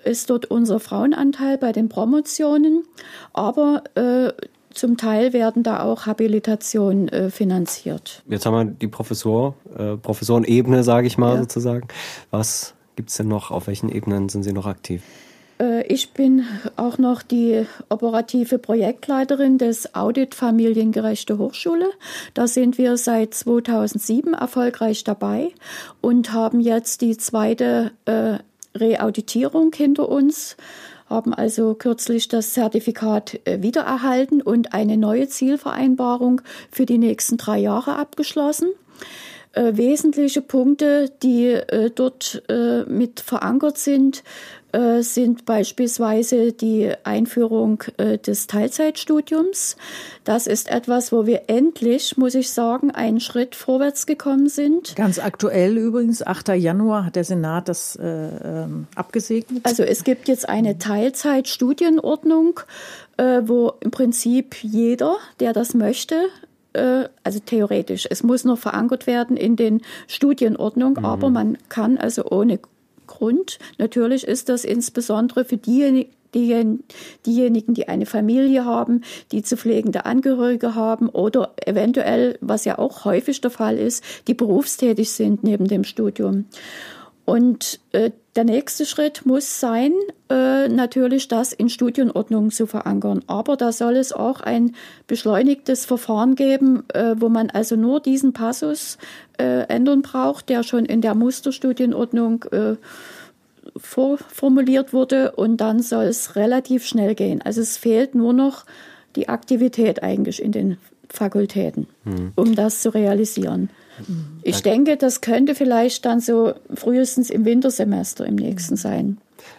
ist dort unser Frauenanteil bei den Promotionen. Aber äh, zum Teil werden da auch Habilitationen äh, finanziert.
Jetzt haben wir die Professor, äh, Professorenebene, sage ich mal ja. sozusagen. Was gibt es denn noch? Auf welchen Ebenen sind Sie noch aktiv?
Äh, ich bin auch noch die operative Projektleiterin des Audit Familiengerechte Hochschule. Da sind wir seit 2007 erfolgreich dabei und haben jetzt die zweite äh, Reauditierung hinter uns, haben also kürzlich das Zertifikat äh, wiedererhalten und eine neue Zielvereinbarung für die nächsten drei Jahre abgeschlossen äh, wesentliche Punkte, die äh, dort äh, mit verankert sind, äh, sind beispielsweise die Einführung äh, des Teilzeitstudiums. Das ist etwas, wo wir endlich, muss ich sagen, einen Schritt vorwärts gekommen sind.
Ganz aktuell übrigens, 8. Januar hat der Senat das äh, ähm, abgesegnet.
Also es gibt jetzt eine Teilzeitstudienordnung, wo im Prinzip jeder, der das möchte, äh, also theoretisch. Es muss noch verankert werden in den Studienordnung, mhm. aber man kann also ohne Grund, natürlich ist das insbesondere für diejenigen, diejenigen, die eine Familie haben, die zu pflegende Angehörige haben oder eventuell, was ja auch häufig der Fall ist, die berufstätig sind neben dem Studium. Und äh, der nächste Schritt muss sein, äh, natürlich das in Studienordnungen zu verankern. Aber da soll es auch ein beschleunigtes Verfahren geben, äh, wo man also nur diesen Passus äh, ändern braucht, der schon in der Musterstudienordnung äh, vorformuliert wurde. Und dann soll es relativ schnell gehen. Also es fehlt nur noch die Aktivität eigentlich in den Fakultäten, hm. um das zu realisieren. Ich denke, das könnte vielleicht dann so frühestens im Wintersemester im nächsten sein.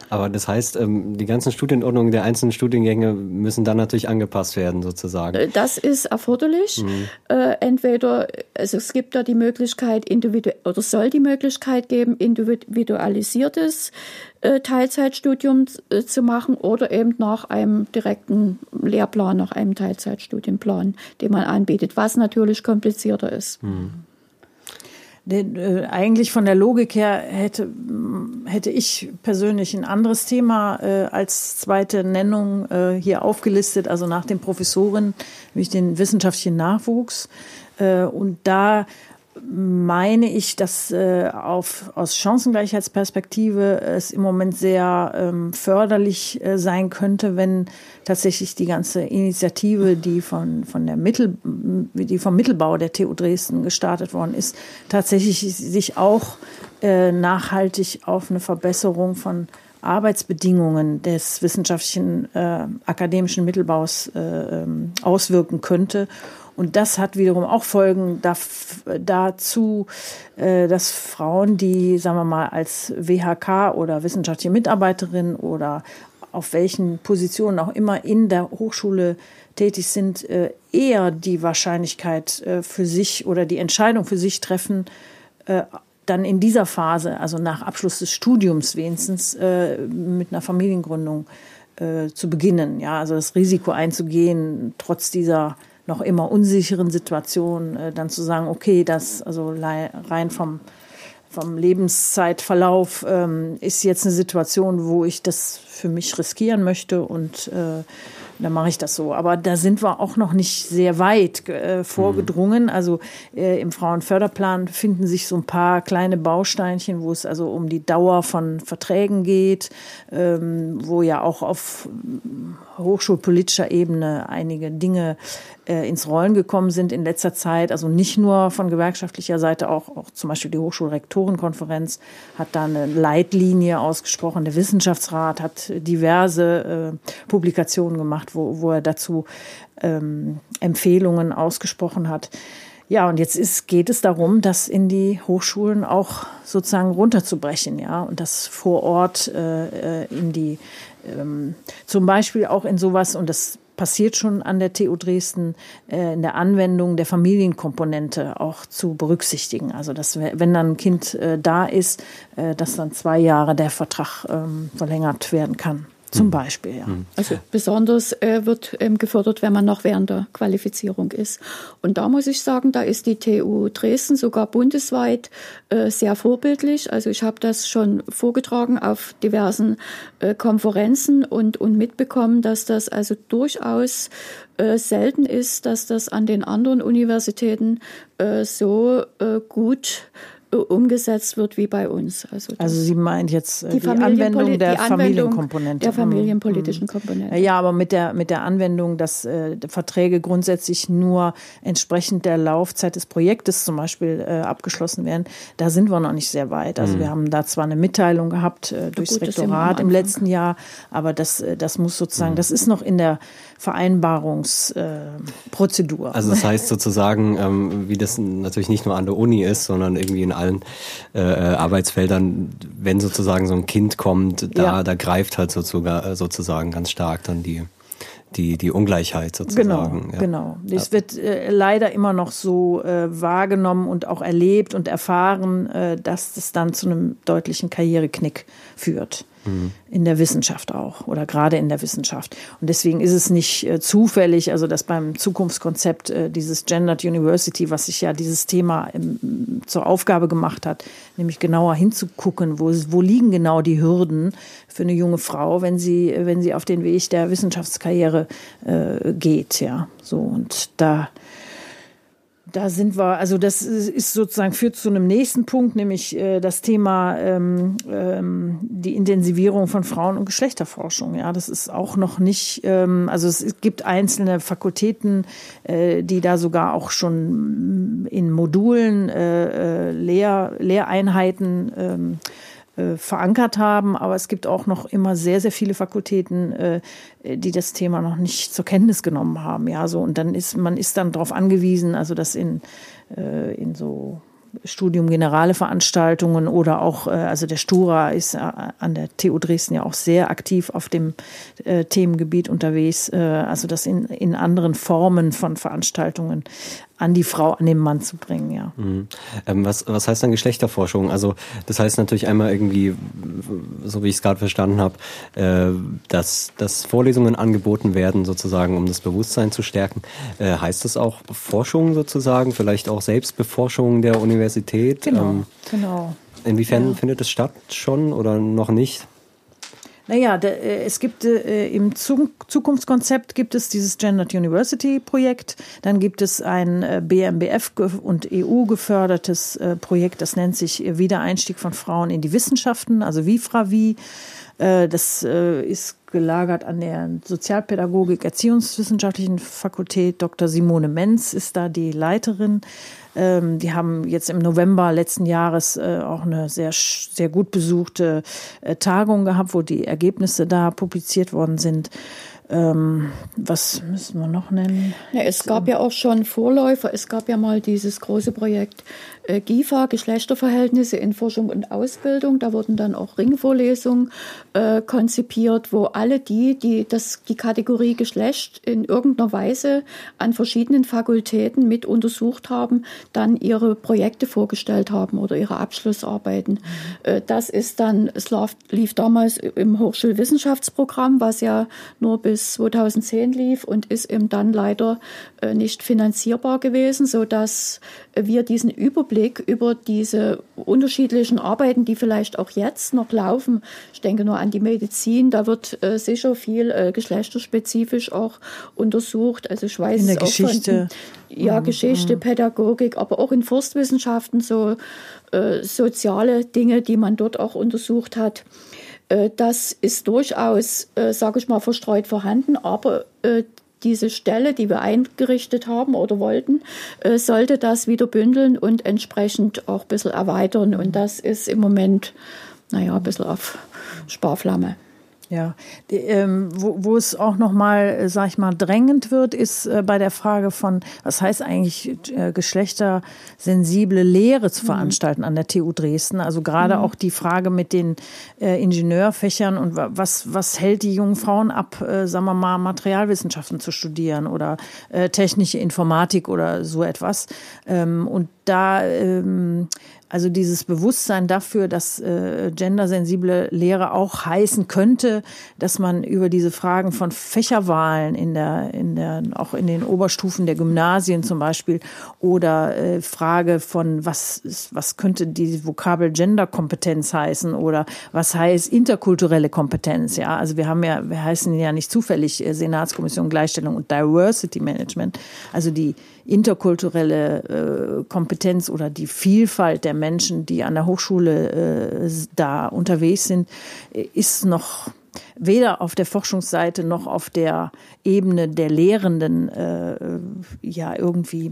Aber das heißt, ähm, die ganzen Studienordnungen der einzelnen Studiengänge müssen dann natürlich angepasst werden, sozusagen. Äh,
das ist erforderlich. Mhm. Äh, entweder, also es gibt da die Möglichkeit, individu oder soll die Möglichkeit geben, individualisiertes äh, Teilzeitstudium zu machen oder eben nach einem direkten Lehrplan, nach einem Teilzeitstudienplan, den man anbietet, was natürlich komplizierter ist. Mhm.
Äh, eigentlich von der Logik her hätte, hätte ich persönlich ein anderes Thema äh, als zweite Nennung äh, hier aufgelistet, also nach den Professoren, nämlich den wissenschaftlichen Nachwuchs. Äh, und da meine ich, dass äh, auf, aus Chancengleichheitsperspektive es im Moment sehr ähm, förderlich äh, sein könnte, wenn tatsächlich die ganze Initiative, die von, von der Mittel, die vom Mittelbau der TU Dresden gestartet worden ist, tatsächlich sich auch äh, nachhaltig auf eine Verbesserung von Arbeitsbedingungen des wissenschaftlichen äh, akademischen Mittelbaus äh, ähm, auswirken könnte und das hat wiederum auch Folgen dazu, äh, dass Frauen, die, sagen wir mal, als WHK oder wissenschaftliche Mitarbeiterin oder auf welchen Positionen auch immer in der Hochschule tätig sind, äh, eher die Wahrscheinlichkeit äh, für sich oder die Entscheidung für sich treffen, dann in dieser Phase, also nach Abschluss des Studiums wenigstens, mit einer Familiengründung zu beginnen. Ja, also das Risiko einzugehen, trotz dieser noch immer unsicheren Situation äh, dann zu sagen, okay, das also rein vom vom Lebenszeitverlauf ähm, ist jetzt eine Situation, wo ich das für mich riskieren möchte und äh, dann mache ich das so. Aber da sind wir auch noch nicht sehr weit äh, vorgedrungen. Mhm. Also äh, im Frauenförderplan finden sich so ein paar kleine Bausteinchen, wo es also um die Dauer von Verträgen geht, ähm, wo ja auch auf hochschulpolitischer Ebene einige Dinge äh, ins Rollen gekommen sind in letzter Zeit. Also nicht nur von gewerkschaftlicher Seite, auch, auch zum Beispiel die Hochschulrektorenkonferenz hat da eine Leitlinie ausgesprochen. Der Wissenschaftsrat hat diverse äh, Publikationen gemacht, wo, wo er dazu ähm, Empfehlungen ausgesprochen hat. Ja, und jetzt ist, geht es darum, das in die Hochschulen auch sozusagen runterzubrechen, ja, und das vor Ort äh, äh in die, ähm, zum Beispiel auch in sowas, und das passiert schon an der TU Dresden, äh, in der Anwendung der Familienkomponente auch zu berücksichtigen. Also, dass wenn dann ein Kind äh, da ist, äh, dass dann zwei Jahre der Vertrag ähm, verlängert werden kann. Zum mhm. Beispiel, ja. Mhm.
Also besonders äh, wird ähm, gefördert, wenn man noch während der Qualifizierung ist. Und da muss ich sagen, da ist die TU Dresden sogar bundesweit äh, sehr vorbildlich. Also ich habe das schon vorgetragen auf diversen äh, Konferenzen und, und mitbekommen, dass das also durchaus äh, selten ist, dass das an den anderen Universitäten äh, so äh, gut umgesetzt wird wie bei uns.
Also, also sie meint jetzt äh, die, die Anwendung der Familienkomponente.
Der familienpolitischen mhm. Komponente.
Ja, aber mit der, mit der Anwendung, dass äh, Verträge grundsätzlich nur entsprechend der Laufzeit des Projektes zum Beispiel äh, abgeschlossen werden, da sind wir noch nicht sehr weit. Also mhm. wir haben da zwar eine Mitteilung gehabt äh, durchs gut, Rektorat im letzten Jahr, aber das, äh, das muss sozusagen, mhm. das ist noch in der Vereinbarungsprozedur.
also das heißt sozusagen, ähm, wie das natürlich nicht nur an der Uni ist, sondern irgendwie in allen äh, äh, Arbeitsfeldern, wenn sozusagen so ein Kind kommt, da, ja. da greift halt sozusagen, sozusagen ganz stark dann die die, die Ungleichheit sozusagen.
Genau, ja. genau. Es ja. wird äh, leider immer noch so äh, wahrgenommen und auch erlebt und erfahren, äh, dass das dann zu einem deutlichen Karriereknick führt mhm. in der Wissenschaft auch oder gerade in der Wissenschaft. Und deswegen ist es nicht äh, zufällig, also dass beim Zukunftskonzept äh, dieses Gendered University, was sich ja dieses Thema im, zur Aufgabe gemacht hat, nämlich genauer hinzugucken, wo, wo liegen genau die Hürden für eine junge Frau, wenn sie, wenn sie auf den Weg der Wissenschaftskarriere äh, geht, ja. So und da da sind wir, also das ist sozusagen führt zu einem nächsten Punkt, nämlich äh, das Thema ähm, ähm, die Intensivierung von Frauen- und Geschlechterforschung. Ja, das ist auch noch nicht, ähm, also es gibt einzelne Fakultäten, äh, die da sogar auch schon in Modulen äh, äh Lehr Lehreinheiten ähm, äh, verankert haben. Aber es gibt auch noch immer sehr, sehr viele Fakultäten, äh, die das Thema noch nicht zur Kenntnis genommen haben. Ja, so und dann ist man ist dann darauf angewiesen, also dass in äh, in so Studium Generale Veranstaltungen oder auch, also der Stura ist an der TU Dresden ja auch sehr aktiv auf dem Themengebiet unterwegs, also das in, in anderen Formen von Veranstaltungen an die Frau, an den Mann zu bringen, ja.
Mhm. Ähm, was, was heißt dann Geschlechterforschung? Also das heißt natürlich einmal irgendwie, so wie ich es gerade verstanden habe, äh, dass, dass Vorlesungen angeboten werden, sozusagen, um das Bewusstsein zu stärken. Äh, heißt das auch Forschung sozusagen, vielleicht auch Selbstbeforschung der Universität?
Genau, ähm, genau.
Inwiefern ja. findet es statt schon oder noch nicht?
Naja, der, äh, es gibt äh, im Zukunftskonzept gibt es dieses Gendered University Projekt. Dann gibt es ein äh, BMBF und EU gefördertes äh, Projekt, das nennt sich Wiedereinstieg von Frauen in die Wissenschaften, also WIFRA-WI. Äh, das äh, ist gelagert an der Sozialpädagogik Erziehungswissenschaftlichen Fakultät. Dr. Simone Menz ist da die Leiterin. Ähm, die haben jetzt im November letzten Jahres äh, auch eine sehr, sehr gut besuchte äh, Tagung gehabt, wo die Ergebnisse da publiziert worden sind. Ähm, was müssen wir noch nennen?
Ja, es gab ja auch schon Vorläufer. Es gab ja mal dieses große Projekt GIFA, Geschlechterverhältnisse in Forschung und Ausbildung. Da wurden dann auch Ringvorlesungen äh, konzipiert, wo alle die, die das, die Kategorie Geschlecht in irgendeiner Weise an verschiedenen Fakultäten mit untersucht haben, dann ihre Projekte vorgestellt haben oder ihre Abschlussarbeiten. Äh, das ist dann, es lief, lief damals im Hochschulwissenschaftsprogramm, was ja nur bis bis 2010 lief und ist eben dann leider äh, nicht finanzierbar gewesen, so dass wir diesen Überblick Überblick über diese unterschiedlichen Arbeiten, die vielleicht auch jetzt noch laufen. Ich denke nur an die Medizin, da wird äh, sicher viel äh, geschlechterspezifisch auch untersucht. Also ich weiß
in der Geschichte.
Von, ja, mhm. Geschichte. Pädagogik, aber auch in Forstwissenschaften so äh, soziale Dinge, die man dort auch untersucht hat. Äh, das ist durchaus, äh, sage ich mal, verstreut vorhanden, aber äh, diese Stelle, die wir eingerichtet haben oder wollten, sollte das wieder bündeln und entsprechend auch ein bisschen erweitern. Und das ist im Moment, naja, ein bisschen auf Sparflamme.
Ja, die, ähm, wo, wo es auch nochmal, äh, sag ich mal, drängend wird, ist äh, bei der Frage von, was heißt eigentlich äh, geschlechtersensible Lehre zu mhm. veranstalten mhm. an der TU Dresden. Also gerade mhm. auch die Frage mit den äh, Ingenieurfächern und was, was hält die jungen Frauen ab, äh, sagen wir mal, Materialwissenschaften zu studieren oder äh, technische Informatik oder so etwas. Ähm, und da ähm, also dieses Bewusstsein dafür, dass äh, gendersensible Lehre auch heißen könnte, dass man über diese Fragen von Fächerwahlen in der, in der, auch in den Oberstufen der Gymnasien zum Beispiel oder äh, Frage von was ist, was könnte die Vokabel Genderkompetenz heißen oder was heißt interkulturelle Kompetenz? Ja, also wir haben ja, wir heißen ja nicht zufällig äh, Senatskommission Gleichstellung und Diversity Management, also die interkulturelle äh, Kompetenz oder die Vielfalt der Menschen, die an der Hochschule äh, da unterwegs sind, ist noch weder auf der Forschungsseite noch auf der Ebene der Lehrenden äh, ja irgendwie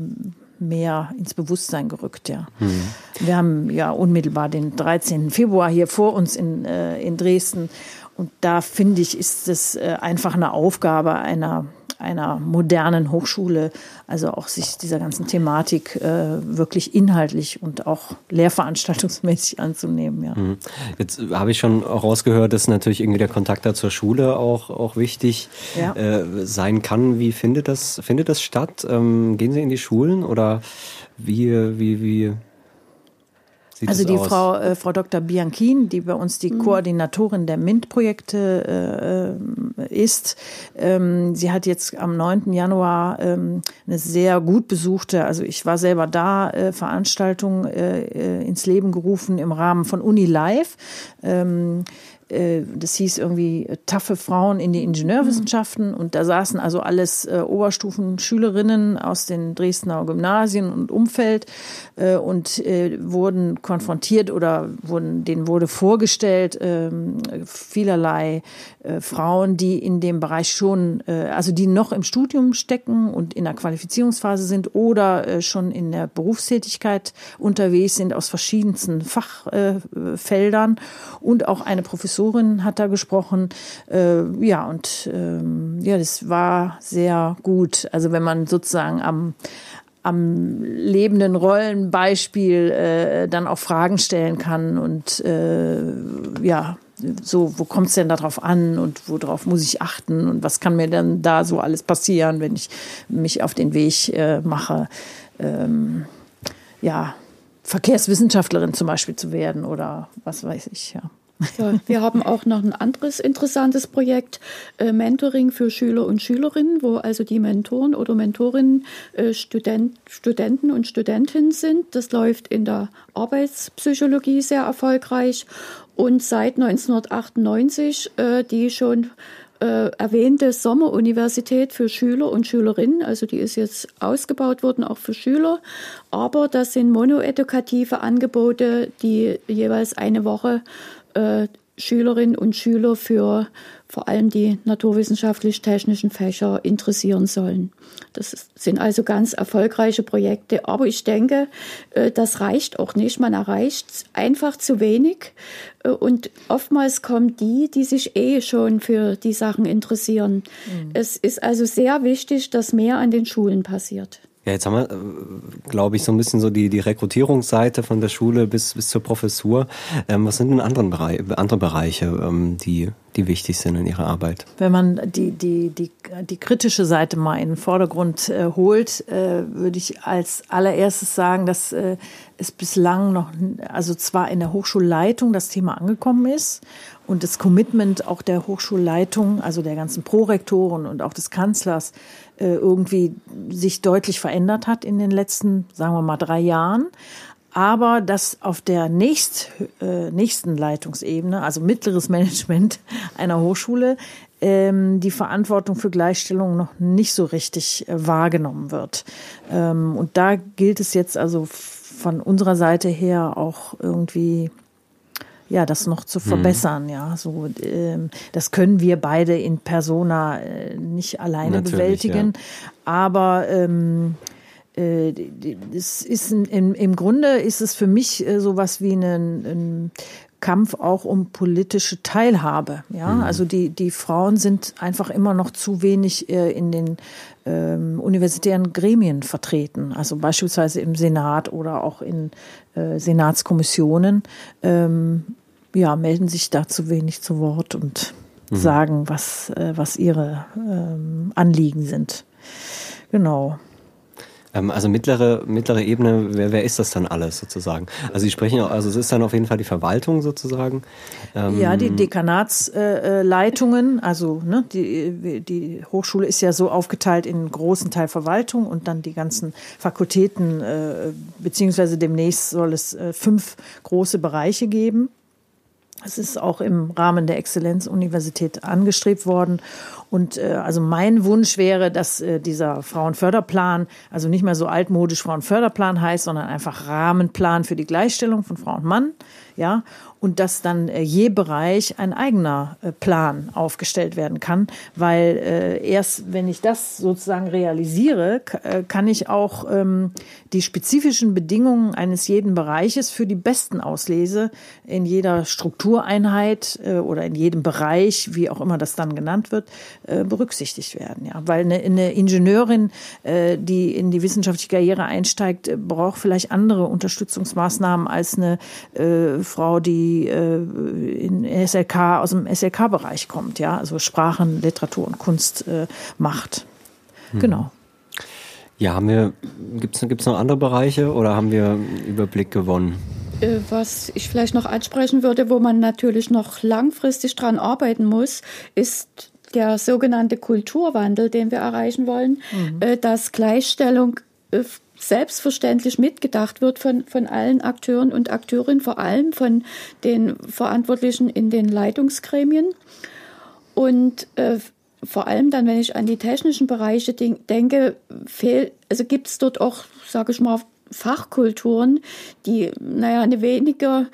mehr ins Bewusstsein gerückt, ja. Mhm. Wir haben ja unmittelbar den 13. Februar hier vor uns in, äh, in Dresden und da finde ich, ist es äh, einfach eine Aufgabe einer einer modernen Hochschule, also auch sich dieser ganzen Thematik äh, wirklich inhaltlich und auch lehrveranstaltungsmäßig anzunehmen. Ja. Mhm.
Jetzt habe ich schon rausgehört, dass natürlich irgendwie der Kontakt da zur Schule auch, auch wichtig ja. äh, sein kann. Wie findet das, findet das statt? Ähm, gehen Sie in die Schulen oder wie, wie, wie
Sieht also die aus? Frau, äh, Frau Dr. Bianchin, die bei uns die mhm. Koordinatorin der MINT-Projekte äh, ist, ähm, sie hat jetzt am 9. Januar ähm, eine sehr gut besuchte, also ich war selber da, äh, Veranstaltung äh, äh ins Leben gerufen im Rahmen von Uni Live. Ähm, äh, das hieß irgendwie äh, taffe Frauen in die Ingenieurwissenschaften. Und da saßen also alles äh, Oberstufenschülerinnen aus den Dresdner Gymnasien und Umfeld äh, und äh, wurden konfrontiert oder wurden, denen wurde vorgestellt äh, vielerlei äh, Frauen, die in dem Bereich schon, äh, also die noch im Studium stecken und in der Qualifizierungsphase sind oder äh, schon in der Berufstätigkeit unterwegs sind aus verschiedensten Fachfeldern und auch eine Professorin Professorin hat da gesprochen. Äh, ja, und ähm, ja, das war sehr gut. Also wenn man sozusagen am am lebenden Rollenbeispiel äh, dann auch Fragen stellen kann und äh, ja, so, wo kommt es denn darauf an und worauf muss ich achten und was kann mir denn da so alles passieren, wenn ich mich auf den Weg äh, mache, ähm, ja, Verkehrswissenschaftlerin zum Beispiel zu werden oder was weiß ich, ja.
Ja, wir haben auch noch ein anderes interessantes Projekt, äh, Mentoring für Schüler und Schülerinnen, wo also die Mentoren oder Mentorinnen äh, Student, Studenten und Studentinnen sind. Das läuft in der Arbeitspsychologie sehr erfolgreich und seit 1998 äh, die schon äh, erwähnte Sommeruniversität für Schüler und Schülerinnen. Also die ist jetzt ausgebaut worden, auch für Schüler. Aber das sind monoedukative Angebote, die jeweils eine Woche äh, Schülerinnen und Schüler für vor allem die naturwissenschaftlich-technischen Fächer interessieren sollen. Das sind also ganz erfolgreiche Projekte. Aber ich denke, äh, das reicht auch nicht. Man erreicht einfach zu wenig. Äh, und oftmals kommen die, die sich eh schon für die Sachen interessieren. Mhm. Es ist also sehr wichtig, dass mehr an den Schulen passiert.
Ja, jetzt haben wir, äh, glaube ich, so ein bisschen so die, die Rekrutierungsseite von der Schule bis, bis zur Professur. Ähm, was sind denn anderen Bereich, andere Bereiche, ähm, die, die wichtig sind in Ihrer Arbeit?
Wenn man die, die, die, die kritische Seite mal in den Vordergrund äh, holt, äh, würde ich als allererstes sagen, dass äh, es bislang noch, also zwar in der Hochschulleitung das Thema angekommen ist und das Commitment auch der Hochschulleitung, also der ganzen Prorektoren und auch des Kanzlers, äh, irgendwie sich deutlich verändert hat in den letzten, sagen wir mal, drei Jahren. Aber dass auf der nächst, äh, nächsten Leitungsebene, also mittleres Management einer Hochschule, ähm, die Verantwortung für Gleichstellung noch nicht so richtig äh, wahrgenommen wird. Ähm, und da gilt es jetzt also von unserer Seite her auch irgendwie ja, das noch zu mhm. verbessern, mhm. ja. So, ähm, das können wir beide in Persona äh, nicht alleine Natürlich, bewältigen. Ja. Aber ähm, äh, es ist ein, im, Grunde ist es für mich äh, sowas wie ein, ein Kampf auch um politische Teilhabe. Ja, mhm. also die, die Frauen sind einfach immer noch zu wenig äh, in den ähm, universitären Gremien vertreten. Also beispielsweise im Senat oder auch in äh, Senatskommissionen. Ähm, ja, melden sich da zu wenig zu Wort und mhm. sagen, was, äh, was ihre ähm, Anliegen sind. Genau.
Ähm, also mittlere, mittlere Ebene, wer, wer ist das dann alles sozusagen? Also Sie sprechen auch, also es ist dann auf jeden Fall die Verwaltung sozusagen.
Ähm ja, die Dekanatsleitungen, also ne, die, die Hochschule ist ja so aufgeteilt in einen großen Teil Verwaltung und dann die ganzen Fakultäten, äh, beziehungsweise demnächst soll es äh, fünf große Bereiche geben. Es ist auch im Rahmen der Exzellenzuniversität angestrebt worden. Und äh, also mein Wunsch wäre, dass äh, dieser Frauenförderplan, also nicht mehr so altmodisch Frauenförderplan heißt, sondern einfach Rahmenplan für die Gleichstellung von Frau und Mann, ja, und dass dann äh, je Bereich ein eigener äh, Plan aufgestellt werden kann, weil äh, erst wenn ich das sozusagen realisiere, kann ich auch ähm, die spezifischen Bedingungen eines jeden Bereiches für die besten auslese in jeder Struktureinheit oder in jedem Bereich, wie auch immer das dann genannt wird, berücksichtigt werden. Ja, weil eine, eine Ingenieurin, die in die wissenschaftliche Karriere einsteigt, braucht vielleicht andere Unterstützungsmaßnahmen als eine Frau, die äh, in SLK aus dem SLK-Bereich kommt, ja, also Sprachen, Literatur und Kunst äh, macht. Hm. Genau.
Ja, haben wir, gibt es noch andere Bereiche oder haben wir einen Überblick gewonnen?
Äh, was ich vielleicht noch ansprechen würde, wo man natürlich noch langfristig dran arbeiten muss, ist der sogenannte Kulturwandel, den wir erreichen wollen, mhm. Äh, dass Gleichstellung äh, selbstverständlich mitgedacht wird von, von allen Akteuren und Akteurinnen, vor allem von den Verantwortlichen in den Leitungsgremien. Und äh, vor allem dann, wenn ich an die technischen Bereiche denke, fehl, also gibt es dort auch, sage ich mal, Fachkulturen, die, naja, eine weniger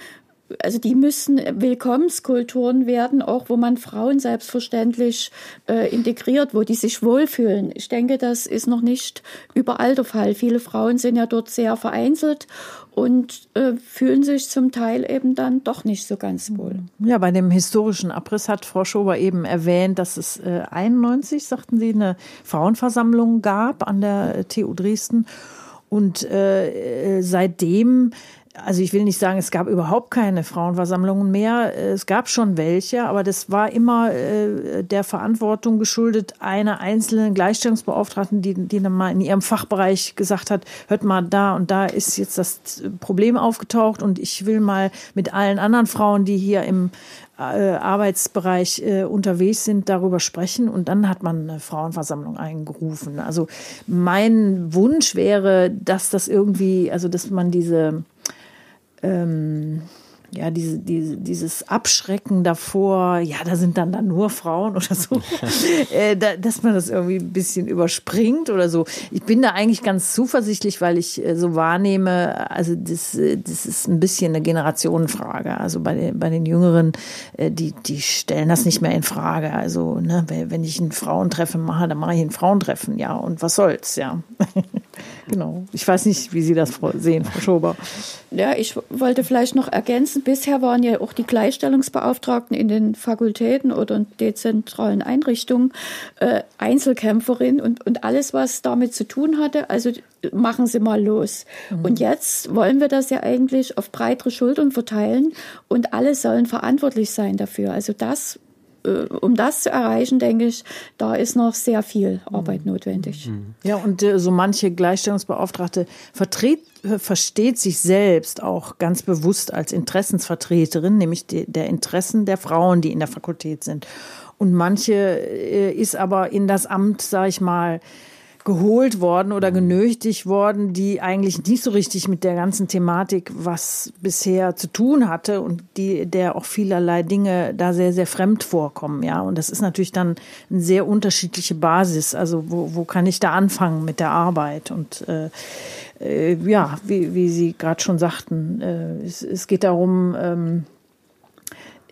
also die müssen Willkommenskulturen werden, auch wo man Frauen selbstverständlich äh, integriert, wo die sich wohlfühlen. Ich denke, das ist noch nicht überall der Fall. Viele Frauen sind ja dort sehr vereinzelt und äh, fühlen sich zum Teil eben dann doch nicht so ganz wohl.
Ja, bei dem historischen Abriss hat Frau Schober eben erwähnt, dass es äh, 91, sagten Sie, eine Frauenversammlung gab an der TU Dresden. Und äh, äh seitdem also ich will nicht sagen, es gab überhaupt keine Frauenversammlungen mehr. Es gab schon welche, aber das war immer äh, der Verantwortung geschuldet einer einzelnen Gleichstellungsbeauftragten, die, die dann mal in ihrem Fachbereich gesagt hat, hört mal, da und da ist jetzt das Problem aufgetaucht und ich will mal mit allen anderen Frauen, die hier im äh, Arbeitsbereich äh, unterwegs sind, darüber sprechen. Und dann hat man eine Frauenversammlung eingerufen. Also mein Wunsch wäre, dass das irgendwie, also dass man diese ähm, ja, diese, diese, dieses Abschrecken davor, ja, da sind dann, dann nur Frauen oder so, äh, da, dass man das irgendwie ein bisschen überspringt oder so. Ich bin da eigentlich ganz zuversichtlich, weil ich äh, so wahrnehme, also das, äh, das ist ein bisschen eine Generationenfrage. Also bei den, bei den Jüngeren, äh, die, die stellen das nicht mehr in Frage. Also, ne, wenn ich ein Frauentreffen mache, dann mache ich ein Frauentreffen, ja, und was soll's, ja. genau. Ich weiß nicht, wie Sie das sehen, Frau Schober.
Ja, ich wollte vielleicht noch ergänzen, bisher waren ja auch die Gleichstellungsbeauftragten in den Fakultäten oder dezentralen Einrichtungen äh, Einzelkämpferinnen und, und alles, was damit zu tun hatte, also machen Sie mal los. Mhm. Und jetzt wollen wir das ja eigentlich auf breitere Schultern verteilen und alle sollen verantwortlich sein dafür. Also das um das zu erreichen, denke ich, da ist noch sehr viel Arbeit notwendig.
Mhm. Ja, und äh, so manche Gleichstellungsbeauftragte vertritt, äh, versteht sich selbst auch ganz bewusst als Interessensvertreterin, nämlich die, der Interessen der Frauen, die in der Fakultät sind. Und manche ist aber in das Amt, sage ich mal, geholt worden oder genötigt worden, die eigentlich nicht so richtig mit der ganzen Thematik was bisher zu tun hatte und die der auch vielerlei Dinge da sehr sehr fremd vorkommen, ja. Und das ist natürlich dann eine sehr unterschiedliche Basis. Also wo, wo kann ich da anfangen mit der Arbeit? Und äh, äh, ja, wie, wie Sie gerade schon sagten, äh, es, es geht darum, ähm,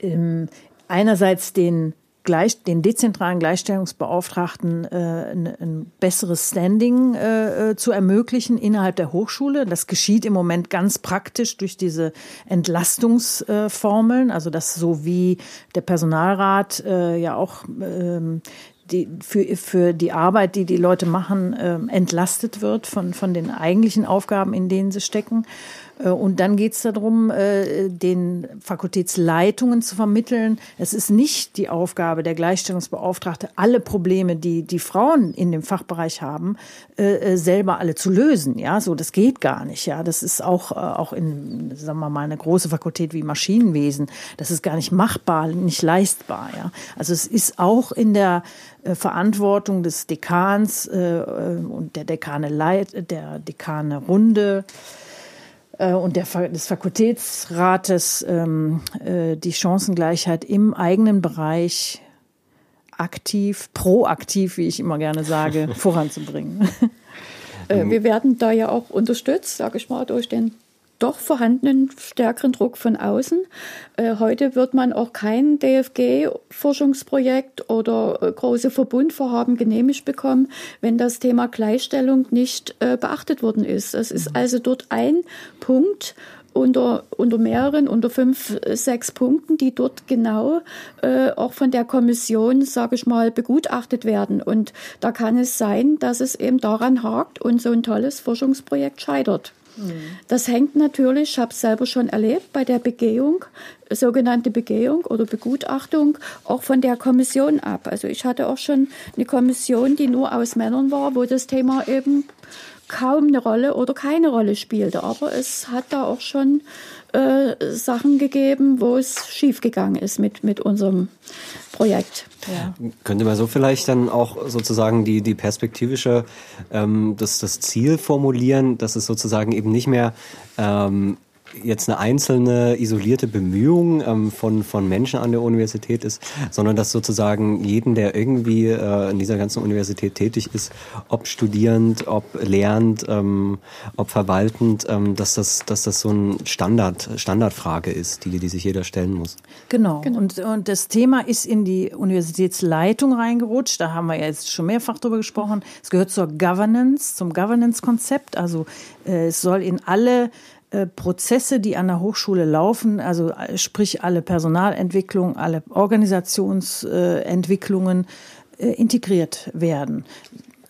ähm, einerseits den Gleich, den dezentralen Gleichstellungsbeauftragten äh, ein, ein besseres Standing äh, äh, zu ermöglichen innerhalb der Hochschule. Das geschieht im Moment ganz praktisch durch diese Entlastungsformeln, also dass so wie der Personalrat äh, ja auch ähm, die, für, für die Arbeit, die die Leute machen, äh, entlastet wird von, von den eigentlichen Aufgaben, in denen sie stecken. Äh, und dann geht es darum, äh, den Fakultätsleitungen zu vermitteln. Es ist nicht die Aufgabe der Gleichstellungsbeauftragte, alle Probleme, die die Frauen in dem Fachbereich haben, äh, selber alle zu lösen. Ja, so das geht gar nicht. Ja, das ist auch auch in, sagen wir mal, eine große Fakultät wie Maschinenwesen. Das ist gar nicht machbar, nicht leistbar. Ja, also es ist auch in der Verantwortung des Dekans und der Dekane Leit, der Dekane Runde äh, und der, des Fakultätsrates ähm, äh, die Chancengleichheit im eigenen Bereich aktiv, proaktiv, wie ich immer gerne sage, voranzubringen.
Äh, wir werden da ja auch unterstützt, sage ich mal, durch den doch vorhandenen stärkeren Druck von außen. Äh, heute wird man auch kein DFG-Forschungsprojekt oder äh, große Verbundvorhaben genehmigt bekommen, wenn das Thema Gleichstellung nicht äh, beachtet worden ist. Es ist mhm. also dort ein Punkt, unter, unter mehreren, unter fünf, sechs Punkten, die dort genau äh, auch von der Kommission, sage ich mal, begutachtet werden. Und da kann es sein, dass es eben daran hakt und so ein tolles Forschungsprojekt scheitert. Das hängt natürlich, ich habe es selber schon erlebt, bei der Begehung, sogenannte Begehung oder Begutachtung, auch von der Kommission ab. Also ich hatte auch schon eine Kommission, die nur aus Männern war, wo das Thema eben kaum eine Rolle oder keine Rolle spielte. Aber es hat da auch schon äh, Sachen gegeben, wo es schiefgegangen ist mit, mit unserem Projekt.
Ja. Könnte man so vielleicht dann auch sozusagen die, die perspektivische, ähm, das, das Ziel formulieren, dass es sozusagen eben nicht mehr ähm, jetzt eine einzelne isolierte Bemühung ähm, von, von Menschen an der Universität ist, sondern dass sozusagen jeden, der irgendwie äh, in dieser ganzen Universität tätig ist, ob studierend, ob lehrend, ähm, ob verwaltend, ähm, dass, das, dass das so ein Standard, Standardfrage ist, die, die sich jeder stellen muss.
Genau. genau. Und, und das Thema ist in die Universitätsleitung reingerutscht. Da haben wir ja jetzt schon mehrfach drüber gesprochen. Es gehört zur Governance, zum Governance-Konzept. Also äh, es soll in alle Prozesse, die an der Hochschule laufen, also äh, sprich alle Personalentwicklung, alle Organisationsentwicklungen äh, integriert werden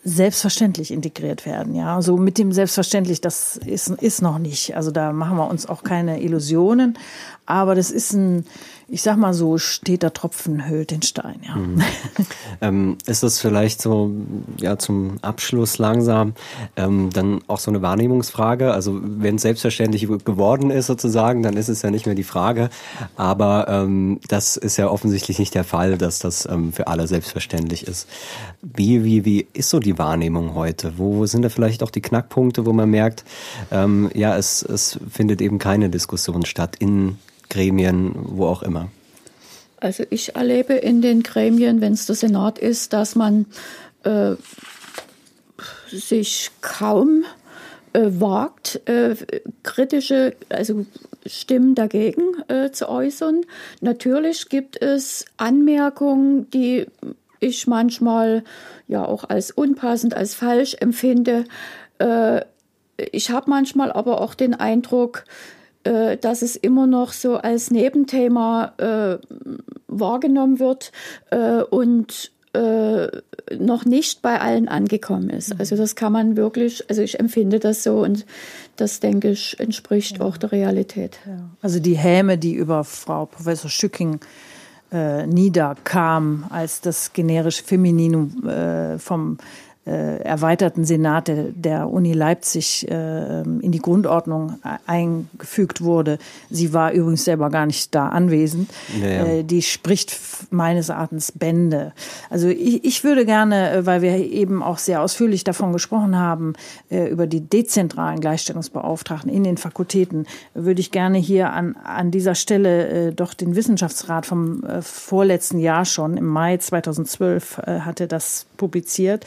selbstverständlich integriert werden. Ja, so mit dem selbstverständlich, das ist, ist noch nicht. Also da machen wir uns auch keine Illusionen. Aber das ist ein, ich sag mal so, steter Tropfen höhlt den Stein, ja. Mhm.
ähm, ist das vielleicht so, ja, zum Abschluss langsam, ähm, dann auch so eine Wahrnehmungsfrage? Also, wenn es selbstverständlich geworden ist sozusagen, dann ist es ja nicht mehr die Frage. Aber ähm, das ist ja offensichtlich nicht der Fall, dass das ähm, für alle selbstverständlich ist. Wie, wie, wie ist so die Wahrnehmung heute? Wo sind da vielleicht auch die Knackpunkte, wo man merkt, ähm, ja, es, es findet eben keine Diskussion statt in Gremien, wo auch immer?
Also ich erlebe in den Gremien, wenn es der Senat ist, dass man äh, sich kaum äh, wagt, äh, kritische, also Stimmen dagegen äh, zu äußern. Natürlich gibt es Anmerkungen, die ich manchmal ja auch als unpassend, als falsch empfinde. Äh, ich habe manchmal aber auch den Eindruck, äh, dass es immer noch so als Nebenthema äh, wahrgenommen wird äh, und äh, noch nicht bei allen angekommen ist. Also das kann man wirklich, also ich empfinde das so und das, denke ich, entspricht ja. auch der Realität. Ja.
Also die Häme, die über Frau Professor Schücking äh, niederkam, als das generische Femininum äh, vom erweiterten Senat der, der Uni Leipzig äh, in die Grundordnung eingefügt wurde. Sie war übrigens selber gar nicht da anwesend. Ja, Äh, die spricht meines Erachtens Bände. Also ich, ich würde gerne, äh, weil wir eben auch sehr ausführlich davon gesprochen haben, äh, über die dezentralen Gleichstellungsbeauftragten in den Fakultäten, würde ich gerne hier an, an dieser Stelle äh, doch den Wissenschaftsrat vom äh, vorletzten Jahr schon, im Mai 2012 äh, hatte das publiziert,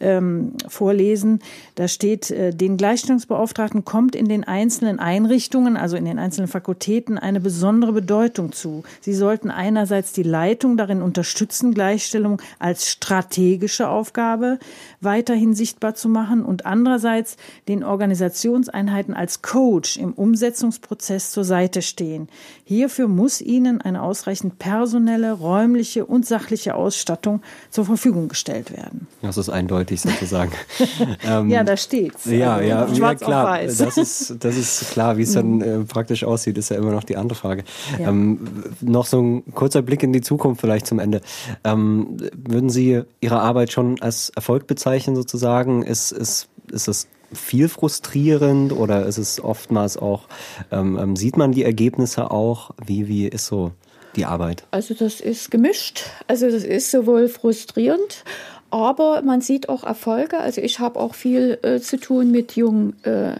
ähm, vorlesen. Da steht, äh, den Gleichstellungsbeauftragten kommt in den einzelnen Einrichtungen, also in den einzelnen Fakultäten, eine besondere Bedeutung zu. Sie sollten einerseits die Leitung darin unterstützen, Gleichstellung als strategische Aufgabe weiterhin sichtbar zu machen und andererseits den Organisationseinheiten als Coach im Umsetzungsprozess zur Seite stehen. Hierfür muss ihnen eine ausreichend personelle, räumliche und sachliche Ausstattung zur Verfügung gestellt werden.
Das ist eindeutig sozusagen.
ähm, ja, da steht's.
Ja, also, ja, ja klar. Das ist, das ist klar, wie es dann mhm. äh, praktisch aussieht, ist ja immer noch die andere Frage. Ja. Ähm, noch so ein kurzer Blick in die Zukunft vielleicht zum Ende. Ähm, würden Sie Ihre Arbeit schon als Erfolg bezeichnen sozusagen? Ist, ist, ist es viel frustrierend oder ist es oftmals auch, ähm, ähm, sieht man die Ergebnisse auch? Wie, wie ist so die Arbeit?
Also das ist gemischt. Also das ist sowohl frustrierend, aber man sieht auch Erfolge. Also ich habe auch viel äh, zu tun mit jungen äh,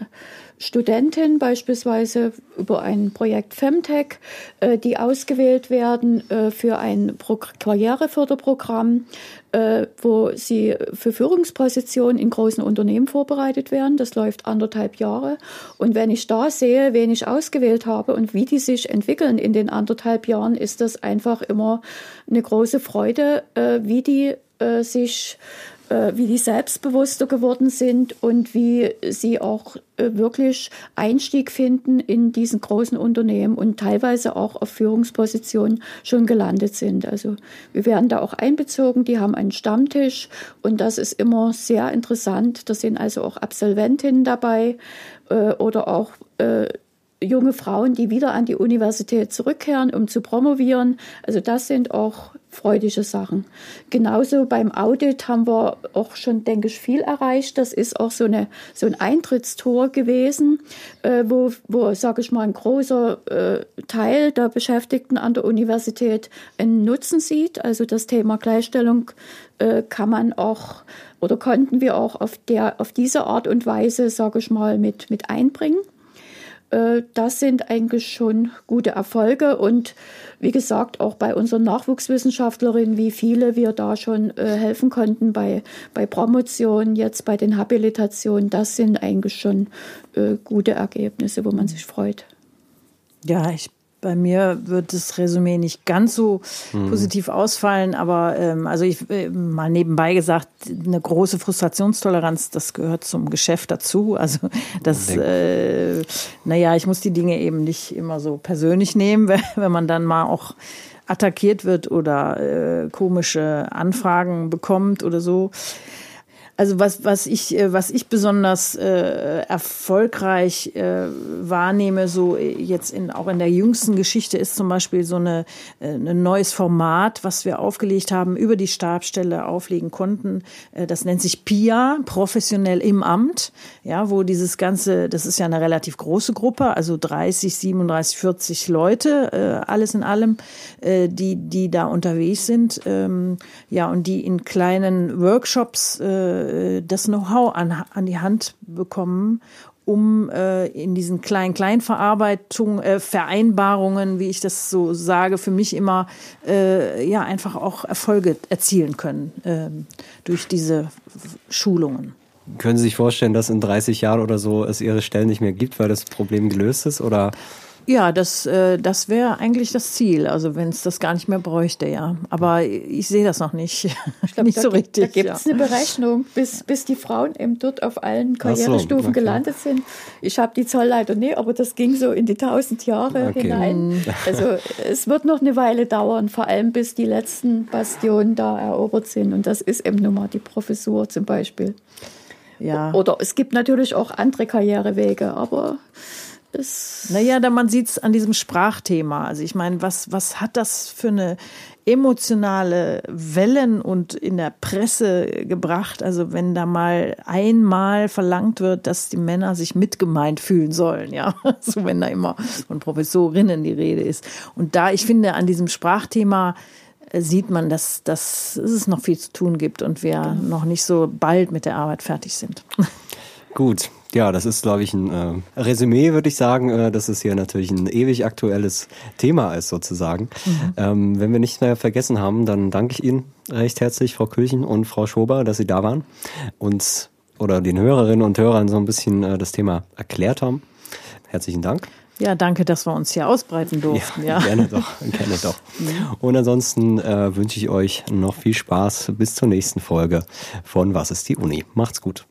Studentinnen, beispielsweise über ein Projekt Femtech, äh, die ausgewählt werden äh, für ein Pro Karriereförderprogramm, äh, wo sie für Führungspositionen in großen Unternehmen vorbereitet werden. Das läuft anderthalb Jahre. Und wenn ich da sehe, wen ich ausgewählt habe und wie die sich entwickeln in den anderthalb Jahren, ist das einfach immer eine große Freude, äh, wie die äh, sich äh, wie die selbstbewusster geworden sind und wie sie auch äh, wirklich Einstieg finden in diesen großen Unternehmen und teilweise auch auf Führungspositionen schon gelandet sind. Also wir werden da auch einbezogen, die haben einen Stammtisch und das ist immer sehr interessant. Da sind also auch Absolventinnen dabei äh, oder auch junge Frauen, die wieder an die Universität zurückkehren, um zu promovieren. Also das sind auch freudige Sachen. Genauso beim Audit haben wir auch schon, denke ich, viel erreicht. Das ist auch so, eine, so ein Eintrittstor gewesen, äh, wo, wo sage ich mal, ein großer äh, Teil der Beschäftigten an der Universität einen Nutzen sieht. Also das Thema Gleichstellung äh, kann man auch oder konnten wir auch auf, der, auf diese Art und Weise, sage ich mal, mit, mit einbringen. Äh, das sind eigentlich schon gute Erfolge und wie gesagt, auch bei unseren Nachwuchswissenschaftlerinnen, wie viele wir da schon äh, helfen konnten bei, bei Promotion, jetzt bei den Habilitationen, das sind eigentlich schon äh, gute Ergebnisse, wo man sich freut.
Ja, ich bei mir wird das Resümee nicht ganz so mhm. positiv ausfallen, aber ähm, also ich äh, mal nebenbei gesagt, eine große Frustrationstoleranz, das gehört zum Geschäft dazu. Also das, äh, naja, ich muss die Dinge eben nicht immer so persönlich nehmen, wenn man dann mal auch attackiert wird oder äh, komische Anfragen bekommt oder so. Also was, was ich, äh, was ich besonders äh, erfolgreich äh, wahrnehme, so jetzt in, auch in der jüngsten Geschichte, ist zum Beispiel so eine, äh, ein neues Format, was wir aufgelegt haben, über die Stabstelle auflegen konnten. Äh, das nennt sich PIA, professionell im Amt, ja, wo dieses ganze, das ist ja eine relativ große Gruppe, also 30, 37, 40 Leute, äh, alles in allem, äh, die, die da unterwegs sind, ähm, ja, und die in kleinen Workshops äh, äh, das Know-how an, an die Hand bekommen, um äh, in diesen kleinen Kleinverarbeitung äh, Vereinbarungen, wie ich das so sage, für mich immer äh, ja einfach auch Erfolge erzielen können äh, durch diese Schulungen.
Können Sie sich vorstellen, dass in 30 Jahren oder so es Ihre Stellen nicht mehr gibt, weil das Problem gelöst ist? Oder
ja, das, äh, das wäre eigentlich das Ziel, also wenn es das gar nicht mehr bräuchte, ja. Aber ich sehe das noch nicht, ich glaub, nicht da, so richtig.
Da gibt es ja. eine Berechnung, bis, bis die Frauen eben dort auf allen Karrierestufen so, gelandet sind. Ich habe die Zahl leider nicht, aber das ging so in die tausend Jahre okay. hinein. Mhm. Also es wird noch eine Weile dauern, vor allem bis die letzten Bastionen da erobert sind. Und das ist eben nun mal die Professur zum Beispiel. Ja. Oder es gibt natürlich auch andere Karrierewege, aber
ist naja, da man sieht es an diesem Sprachthema. Also ich meine, was, was hat das für eine emotionale Wellen und in der Presse gebracht. Also wenn da mal einmal verlangt wird, dass die Männer sich mitgemeint fühlen sollen, ja, so wenn da immer von Professorinnen die Rede ist. Und da, ich finde, an diesem Sprachthema äh, sieht man, dass, dass es noch viel zu tun gibt und wir noch nicht so bald mit der Arbeit fertig sind.
Gut, ja, das ist, glaube ich, ein äh, Resümee, würde ich sagen, äh, dass es hier natürlich ein ewig aktuelles Thema ist, sozusagen. Mhm. Ähm, wenn wir nichts mehr vergessen haben, dann danke ich Ihnen recht herzlich, Frau Küchen und Frau Schober, dass Sie da waren, uns oder den Hörerinnen und Hörern so ein bisschen äh, das Thema erklärt haben. Herzlichen Dank.
Ja, danke, dass wir uns hier ausbreiten durften. Ja,
ja. gerne doch, gerne doch. Und ansonsten äh, wünsche ich euch noch viel Spaß bis zur nächsten Folge von Was ist die Uni? Macht's gut.